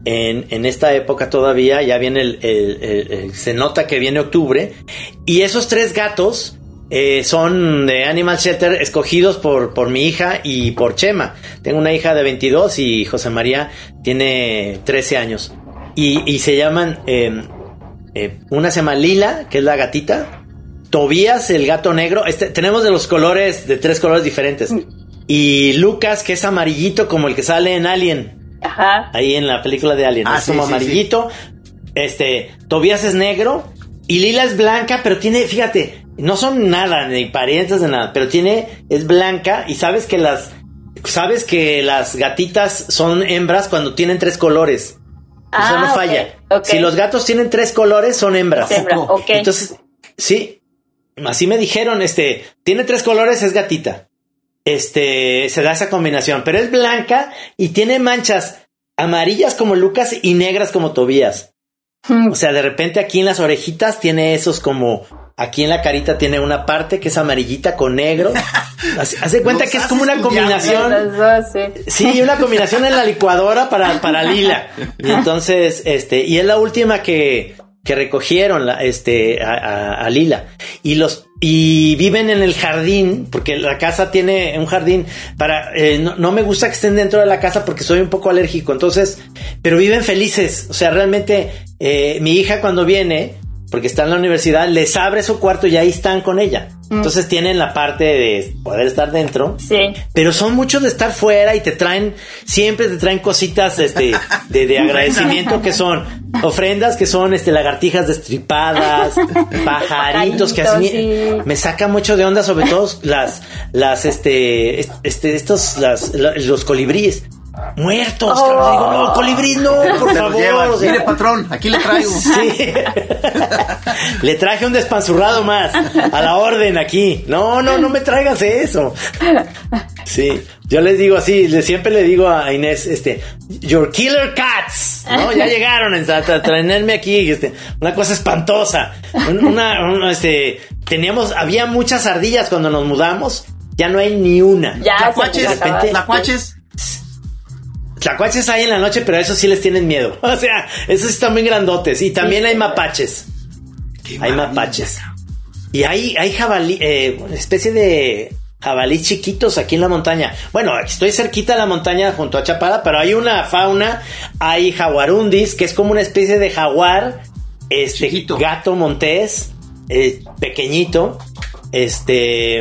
en, en esta época todavía, ya viene el, el- el- el- se nota que viene octubre, y esos tres gatos eh, son de Animal Shelter escogidos por, por mi hija y por Chema. Tengo una hija de 22 y José María tiene 13 años. Y, y se llaman, eh, eh, una se llama Lila, que es la gatita, Tobías, el gato negro. Este, tenemos de los colores, de tres colores diferentes. Y Lucas, que es amarillito como el que sale en Alien. Ajá. Ahí en la película de Alien. Ah, es sí, como sí, amarillito. Este, Tobías es negro. Y Lila es blanca, pero tiene, fíjate, no son nada, ni parientes de nada, pero tiene, es blanca. Y sabes que las, sabes que las gatitas son hembras cuando tienen tres colores. o sea, Ah, no ok, falla. Si los gatos tienen tres colores, son hembras. Hembra, poco? ok. Entonces, sí, así me dijeron, este, tiene tres colores, es gatita. Este, se da esa combinación, pero es blanca y tiene manchas amarillas como Lucas y negras como Tobías. O sea, de repente aquí en las orejitas tiene esos como, aquí en la carita tiene una parte que es amarillita con negro. De cuenta que es como una combinación. Dos, sí. Sí, una combinación en la licuadora para, para Lila. Y entonces, este, y es la última que, que recogieron, la, este, a, a- a Lila. Y los, y viven en el jardín, porque la casa tiene un jardín para, eh, no, no me gusta que estén dentro de la casa porque soy un poco alérgico. Entonces, pero viven felices. O sea, realmente, eh, mi hija cuando viene, porque está en la universidad, les abre su cuarto y ahí están con ella. Entonces tienen la parte de poder estar dentro. Sí. Pero son muchos de estar fuera y te traen, siempre te traen cositas este, de, de agradecimiento que son ofrendas, que son este, lagartijas destripadas, pajaritos, que así me- sí. me saca mucho de onda, sobre todo las, las, este, est- este, estos, las, la- los colibríes. Muertos, cabrón. Digo, no, colibrí, no, por favor. llevan. o sea, Mire, patrón, aquí le traigo. Sí. Le traje un despanzurrado más. A la orden aquí. No, no, no me traigas eso. Sí. Yo les digo así, le- siempre le digo a Inés, este, your killer cats, ¿no? Ya llegaron a, tra- tra- traerme aquí, este, una cosa espantosa. Un- Una, un- este, teníamos, había muchas ardillas cuando nos mudamos, ya no hay ni una. Ya Tlacuaches, les acabaron. Tlacuaches. Hay en la noche, pero a esos sí les tienen miedo. O sea, esos están muy grandotes. Y también hay mapaches. Hay mapaches. Y hay, hay jabalí, eh, especie de jabalí chiquitos aquí en la montaña. Bueno, estoy cerquita de la montaña junto a Chapala, pero hay una fauna, hay jaguarundis, que es como una especie de jaguar, este Chiquito. gato montés, eh, pequeñito, este,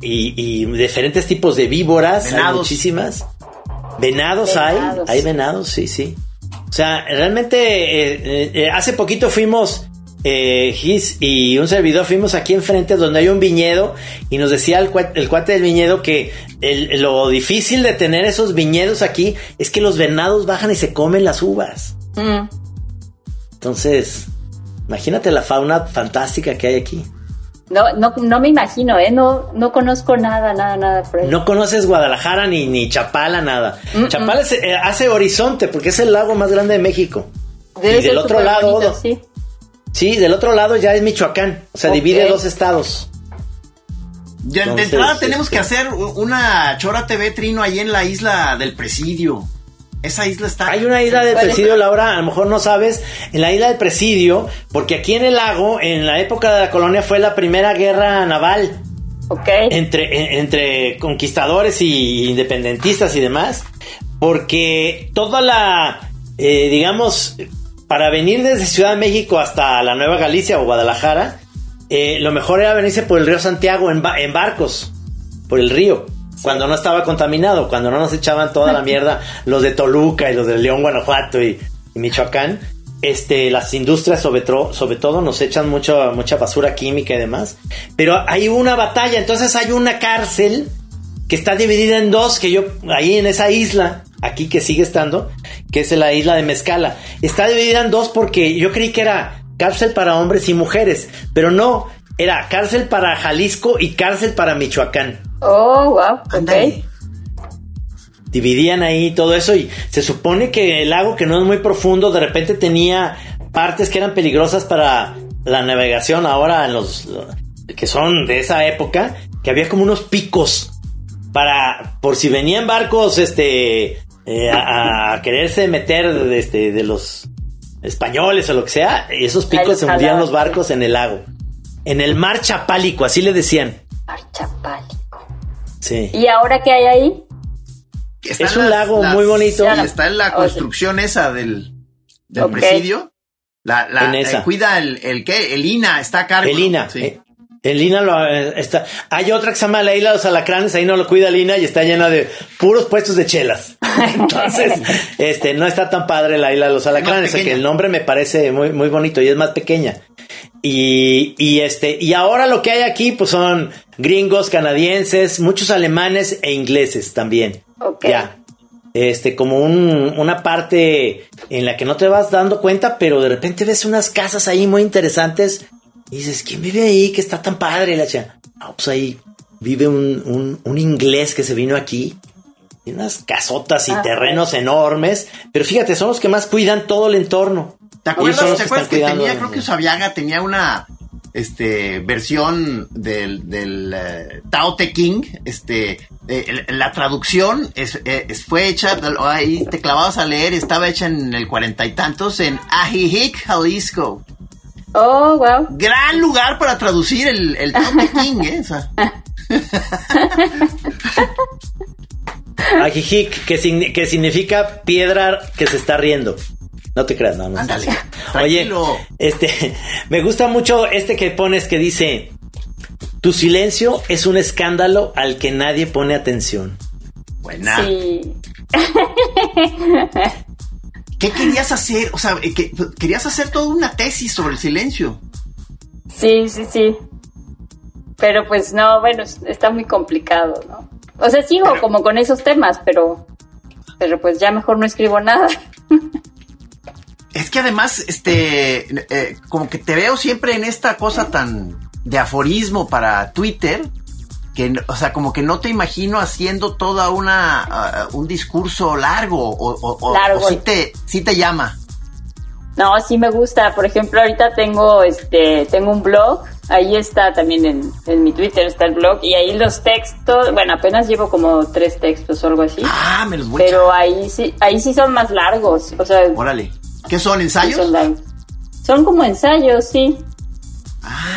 y, y diferentes tipos de víboras, hay muchísimas. Venados, hay, Venados. hay venados, sí, sí. O sea, realmente eh, eh, eh, hace poquito fuimos, eh, Gis y un servidor fuimos aquí enfrente donde hay un viñedo y nos decía el, cua- el cuate del viñedo que el- lo difícil de tener esos viñedos aquí es que los venados bajan y se comen las uvas. Mm. Entonces, imagínate la fauna fantástica que hay aquí. No, no, no me imagino, ¿eh? No, no conozco nada, nada, nada por ahí. No conoces Guadalajara ni, ni Chapala, nada. Mm, Chapala es, eh, hace horizonte porque es el lago más grande de México. Debe y del otro lado, bonito, sí. Sí, del otro lado ya es Michoacán. O sea, divide dos estados. Ya, de Entonces, entrada tenemos este- que hacer u- una Chora TV Trino ahí en la isla del Presidio. Esa isla está. Hay una isla del presidio. Laura, a lo mejor no sabes, en la isla del presidio, porque aquí en el lago, en la época de la colonia, fue la primera guerra naval. Ok. entre, en- entre conquistadores y independentistas y demás, porque toda la, eh, digamos, para venir desde Ciudad de México hasta la Nueva Galicia o Guadalajara, eh, lo mejor era venirse por el río Santiago en, ba- en barcos, por el río. Cuando no estaba contaminado, cuando no nos echaban toda la mierda los de Toluca y los de León, Guanajuato y, y Michoacán, este, las industrias sobre, sobre todo nos echan mucho, mucha basura química y demás. Pero hay una batalla, entonces hay una cárcel que está dividida en dos, que yo, ahí en esa isla, aquí que sigue estando, que es la isla de Mezcala, está dividida en dos porque yo creí que era cárcel para hombres y mujeres, pero no, era cárcel para Jalisco y cárcel para Michoacán. Oh, wow. Ok. Ándale. Dividían ahí todo eso y se supone que el lago que no es muy profundo de repente tenía partes que eran peligrosas para la navegación ahora en los que son de esa época, que había como unos picos para por si venían barcos este eh, a, a quererse meter este, de los españoles o lo que sea, esos picos se hundían los barcos en el lago. En el mar Chapálico, así le decían. Archapálico. Sí. ¿Y ahora qué hay ahí? Está Es en un las- lago las- muy bonito. está en la construcción esa del, del presidio. La, la, En esa. eh, cuida el, el qué, el INA, está a cargo. El. INA. Sí. eh, El INA lo, eh, está. Hay otra que se llama la Isla de los Alacranes, ahí no lo cuida el INA y está llena de puros puestos de chelas. Entonces, este, no está tan padre la Isla de los Alacranes, pequeña. que el nombre me parece muy, muy bonito y es más pequeña. Y, y este, y ahora lo que hay aquí, pues son gringos, canadienses, muchos alemanes e ingleses también. Ok. Ya. Este, como un- una parte en la que no te vas dando cuenta, pero de repente ves unas casas ahí muy interesantes y dices, ¿quién vive ahí? Que está tan padre. La chica, "Ah, pues ahí vive un, un- un inglés que se vino aquí. Y unas casotas y Ah. terrenos enormes. Pero fíjate, son los que más cuidan todo el entorno. ¿Te acuerdas, son los ¿te que acuerdas tenía, creo que Usabiaga tenía una este versión del, del eh, Tao Te King, este eh, el- la traducción es, eh, es- fue hecha, ahí te clavabas a leer, estaba hecha en el cuarenta y tantos en Ajijic, Jalisco. Oh, wow. Gran lugar para traducir el, el Tao Te King, ¿eh? O sea, Ajijic, que, signi- que significa piedra que se está riendo. No te creas, no, no. Ándale, Oye, este, me gusta mucho este que pones que dice, tu silencio es un escándalo al que nadie pone atención. buena. Sí. ¿Qué querías hacer? O sea, eh, que- querías hacer toda una tesis sobre el silencio. Sí, sí, sí. Pero pues no, bueno, es- está muy complicado, ¿no? O sea, sigo Pero- como con esos temas, pero pero pues ya mejor no escribo nada. Es que además, este, eh, como que te veo siempre en esta cosa tan de aforismo para Twitter, que, o sea, como que no te imagino haciendo toda una, ah, un discurso largo, o, o, o- Largo. o sí te, sí te llama. No, sí me gusta. Por ejemplo, ahorita tengo este tengo un blog, ahí está también en, en mi Twitter está el blog y ahí los textos, bueno, apenas llevo como tres textos o algo así. Ah, me los voy a Pero ahí sí ahí sí son más largos, o sea. Órale. ¿Qué son, sí ensayos? son como ensayos, sí.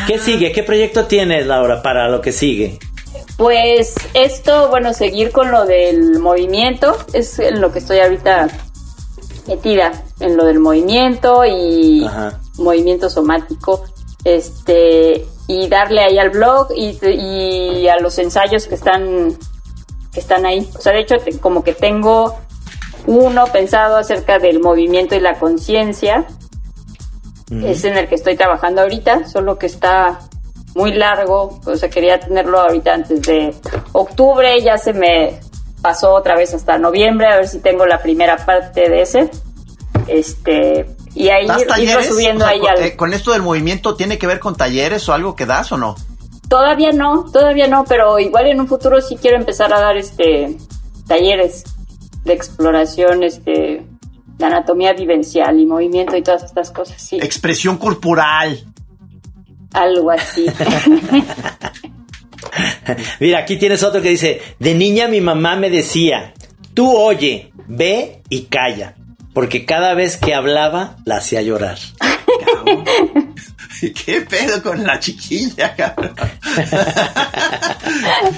¿Qué sigue? ¿Qué proyecto tienes, Laura, para lo que sigue? Pues esto, bueno, seguir con lo del movimiento, es en lo que estoy ahorita metida, en lo del movimiento y Ajá. movimiento somático, este, y darle ahí al blog y, y a los ensayos que están, que están ahí. O sea, de hecho, te- como que tengo uno pensado acerca del movimiento y la conciencia, es en el que estoy trabajando ahorita, solo que está muy largo, o sea, quería tenerlo ahorita antes de octubre, ya se me pasó otra vez hasta noviembre, a ver si tengo la primera parte de ese. Este, y ahí ¿Das ir- irlo subiendo O sea, ahí con, al... eh, con esto del movimiento tiene que ver con talleres o algo que das o no? Todavía no, todavía no, pero igual en un futuro sí quiero empezar a dar este talleres de exploración, este de anatomía vivencial y movimiento y todas estas cosas, sí, Expresión corporal. algo así. Mira, aquí tienes otro que dice, de niña mi mamá me decía, tú oye, ve y calla, porque cada vez que hablaba la hacía llorar. ¿Qué pedo con la chiquilla, cabrón?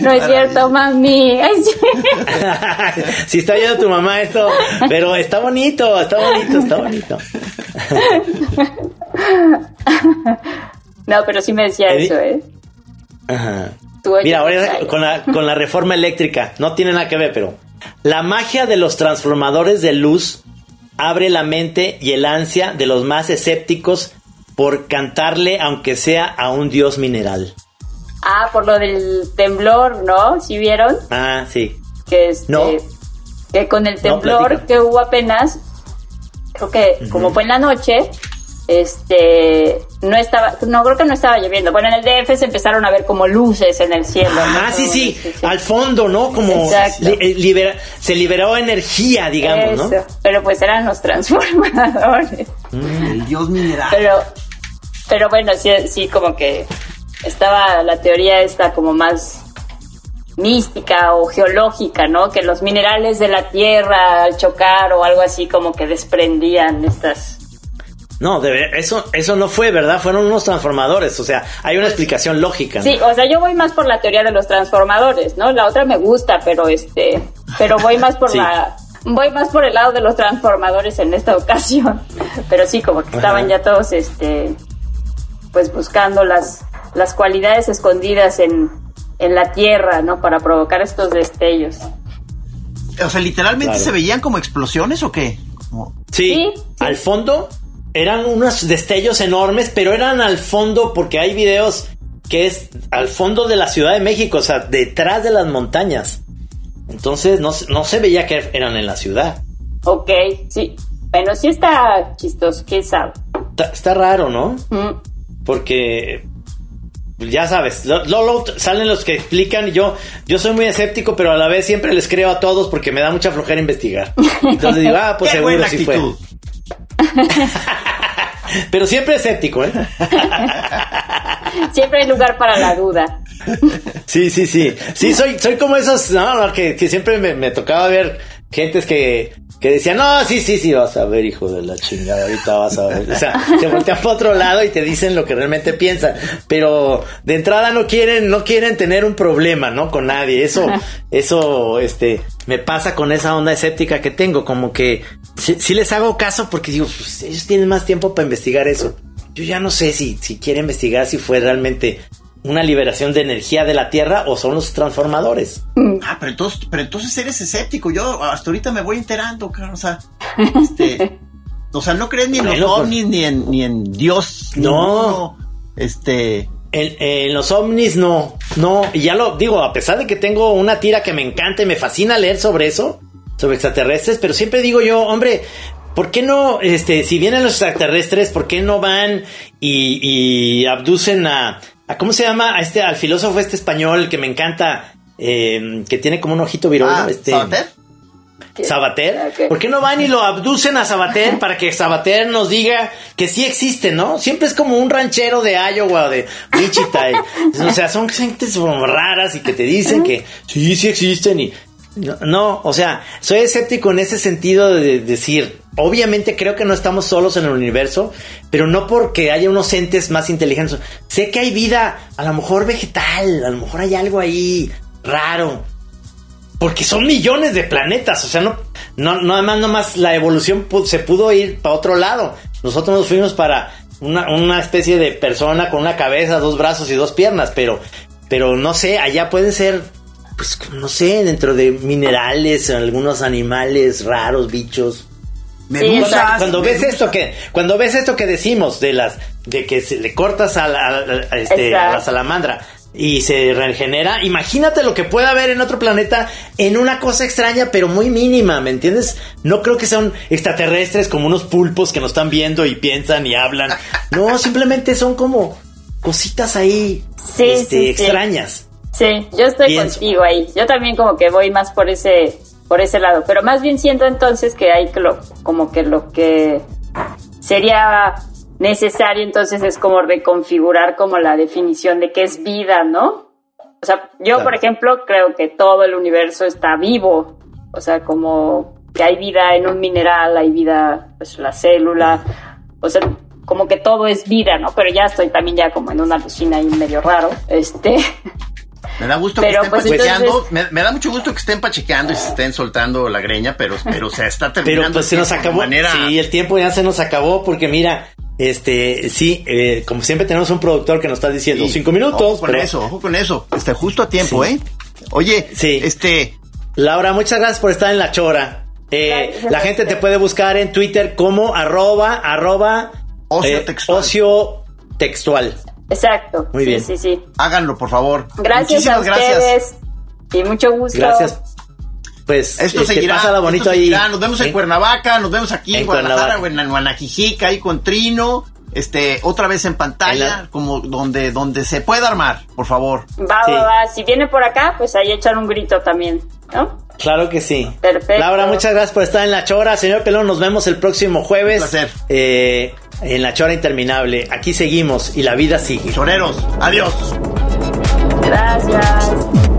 No es cierto, mami. Sí. si está viendo tu mamá esto, pero está bonito, está bonito, está bonito. No, pero sí me decía eso, ¿eh? Ajá. Mira, ahora con la, con la reforma eléctrica, no tiene nada que ver, pero la magia de los transformadores de luz abre la mente y el ansia de los más escépticos por cantarle, aunque sea a un dios mineral. Ah, por lo del temblor, ¿no? ¿Sí vieron? Ah, sí. Que este, No. que con el No, temblor platica. que hubo apenas, creo que como fue en la noche, este, no estaba, no creo que no estaba lloviendo. Bueno, en el DF se empezaron a ver como luces en el cielo. ¿no? Ah, sí, sí, Sí, sí. al fondo, ¿no? Como Exacto. li- eh, libera- se liberó energía, digamos, ¿no? Pero pues eran los transformadores. El dios mineral. Pero, pero bueno, sí, sí, como que estaba la teoría esta como más mística o geológica, ¿no? Que los minerales de la tierra al chocar o algo así como que desprendían estas... No, de eso, eso no fue, ¿verdad? Fueron unos transformadores, o sea, hay una explicación lógica. ¿no? Sí, o sea, yo voy más por la teoría de los transformadores, ¿no? La otra me gusta, pero este, pero voy más por Sí. la voy más por el lado de los transformadores en esta ocasión. Pero sí, como que estaban Ajá. ya todos este pues buscando las las cualidades escondidas en en la tierra, ¿no? Para provocar estos destellos. O sea, literalmente Claro. se veían como explosiones o qué? Como- Sí, Sí, sí. al fondo eran unos destellos enormes, pero eran al fondo porque hay videos que es al fondo de la Ciudad de México, o sea, detrás de las montañas. Entonces no, se- no se veía que eran en la ciudad. Ok, sí. Bueno, sí está chistoso, quién sabe. Está, está raro, ¿no? Mm. Porque ya sabes, lo- luego salen los que explican y yo, yo soy muy escéptico, pero a la vez siempre les creo a todos porque me da mucha flojera investigar. Entonces digo, ah, pues ¡Qué seguro sí fue. Pero siempre escéptico, ¿eh? Siempre hay lugar para la duda. Sí, sí, sí. Sí, soy, soy como esos, no, no, que, que siempre me, me tocaba ver gentes que, que decían, no, sí, sí, sí, vas a ver, hijo de la chingada, ahorita vas a ver. O sea, se voltean para otro lado y te dicen lo que realmente piensan. Pero de entrada no quieren, no quieren tener un problema, ¿no? Con nadie. Eso, eso, este, me pasa con esa onda escéptica que tengo, como que sí, sí les hago caso porque digo, pues ellos tienen más tiempo para investigar eso. Yo ya no sé si, si quiere investigar si fue realmente una liberación de energía de la Tierra o son los transformadores. Ah, pero entonces, pero entonces eres escéptico. Yo hasta ahorita me voy enterando, cabrón. O sea, este, o sea, no crees ni en los Bueno, pues- ovnis ni en ni en Dios. No. ninguno. Este, En, en los ovnis no, no, y ya lo digo, a pesar de que tengo una tira que me encanta y me fascina leer sobre eso, sobre extraterrestres, pero siempre digo yo, hombre, ¿por qué no, este, si vienen los extraterrestres, ¿por qué no van y, y abducen a, a, ¿cómo se llama? A este, al filósofo este español que me encanta, eh, que tiene como un ojito virolo, ah, este. ¿Sabater? Sabater. Ok. ¿Por qué no van y lo abducen a Sabater para que Sabater nos diga que sí existe, ¿no? Siempre es como un ranchero de Iowa o de Wichita. o sea, son gentes como raras y que te dicen que sí, sí existen y... No, no, o sea, soy escéptico en ese sentido de decir, obviamente creo que no estamos solos en el universo, pero no porque haya unos entes más inteligentes. Sé que hay vida, a lo mejor vegetal, a lo mejor hay algo ahí raro, porque son millones de planetas, o sea, no, no, nada más, nomás la evolución se pudo ir para otro lado. Nosotros nos fuimos para una, una especie de persona con una cabeza, dos brazos y dos piernas, pero, pero no sé, allá pueden ser, pues, no sé, dentro de minerales, algunos animales raros, bichos. Medusas, Cuando, cuando ves esto que, cuando ves esto que decimos de las, de que se le cortas a la, a la- a este, a la salamandra y se regenera, imagínate lo que puede haber en otro planeta en una cosa extraña pero muy mínima, ¿me entiendes? No creo que sean extraterrestres como unos pulpos que nos están viendo y piensan y hablan. No, simplemente son como cositas ahí Sí, este, sí. extrañas. Sí, yo estoy Pienso. contigo ahí. Yo también como que voy más por ese por ese lado, pero más bien siento entonces que hay lo, como que lo que sería necesario entonces es como reconfigurar como la definición de qué es vida, ¿no? O sea, yo Claro. por ejemplo creo que todo el universo está vivo, o sea, como que hay vida en un mineral, hay vida, pues la célula, o sea, como que todo es vida, ¿no? Pero ya estoy también ya como en una alucina ahí medio raro, este, Me da gusto Pero, que estén pues, pachequeando. entonces- Me, me da mucho gusto que estén pachequeando y se estén soltando la greña, pero, pero se está terminando. Pero pues el se nos tiempo de acabó. manera- Sí, el tiempo ya se nos acabó porque mira, este, sí, eh, como siempre tenemos un productor que nos está diciendo Sí. cinco minutos. Ojo con pero- eso, ojo con eso. Este, justo a tiempo, Sí. ¿eh? Oye, Sí. este, Laura, muchas gracias por estar en la chora. Eh, Gracias. la gente te puede buscar en Twitter como arroba, arroba Ocio eh, textual. ocio textual. Exacto. Muy sí, bien. Sí, sí. háganlo, por favor. Gracias a Muchísimas gracias. ustedes. Y mucho gusto. Gracias. Pues Esto este, seguirá, pásala bonito esto ahí. seguirá. Nos vemos en ¿eh? Cuernavaca, nos vemos aquí en, En Guadalajara, Cuernavaca. o en Guanajijica, ahí con Trino. Este, otra vez en pantalla, En la- como donde, donde se pueda armar, por favor. Va, Sí. va, va. Si viene por acá, pues ahí echar un grito también, ¿no? Claro que sí. Perfecto. Laura, muchas gracias por estar en la chora. Señor Pelón, nos vemos el próximo jueves. Un placer. eh, en la chora interminable. Aquí seguimos y la vida sigue. Choreros, adiós. Gracias.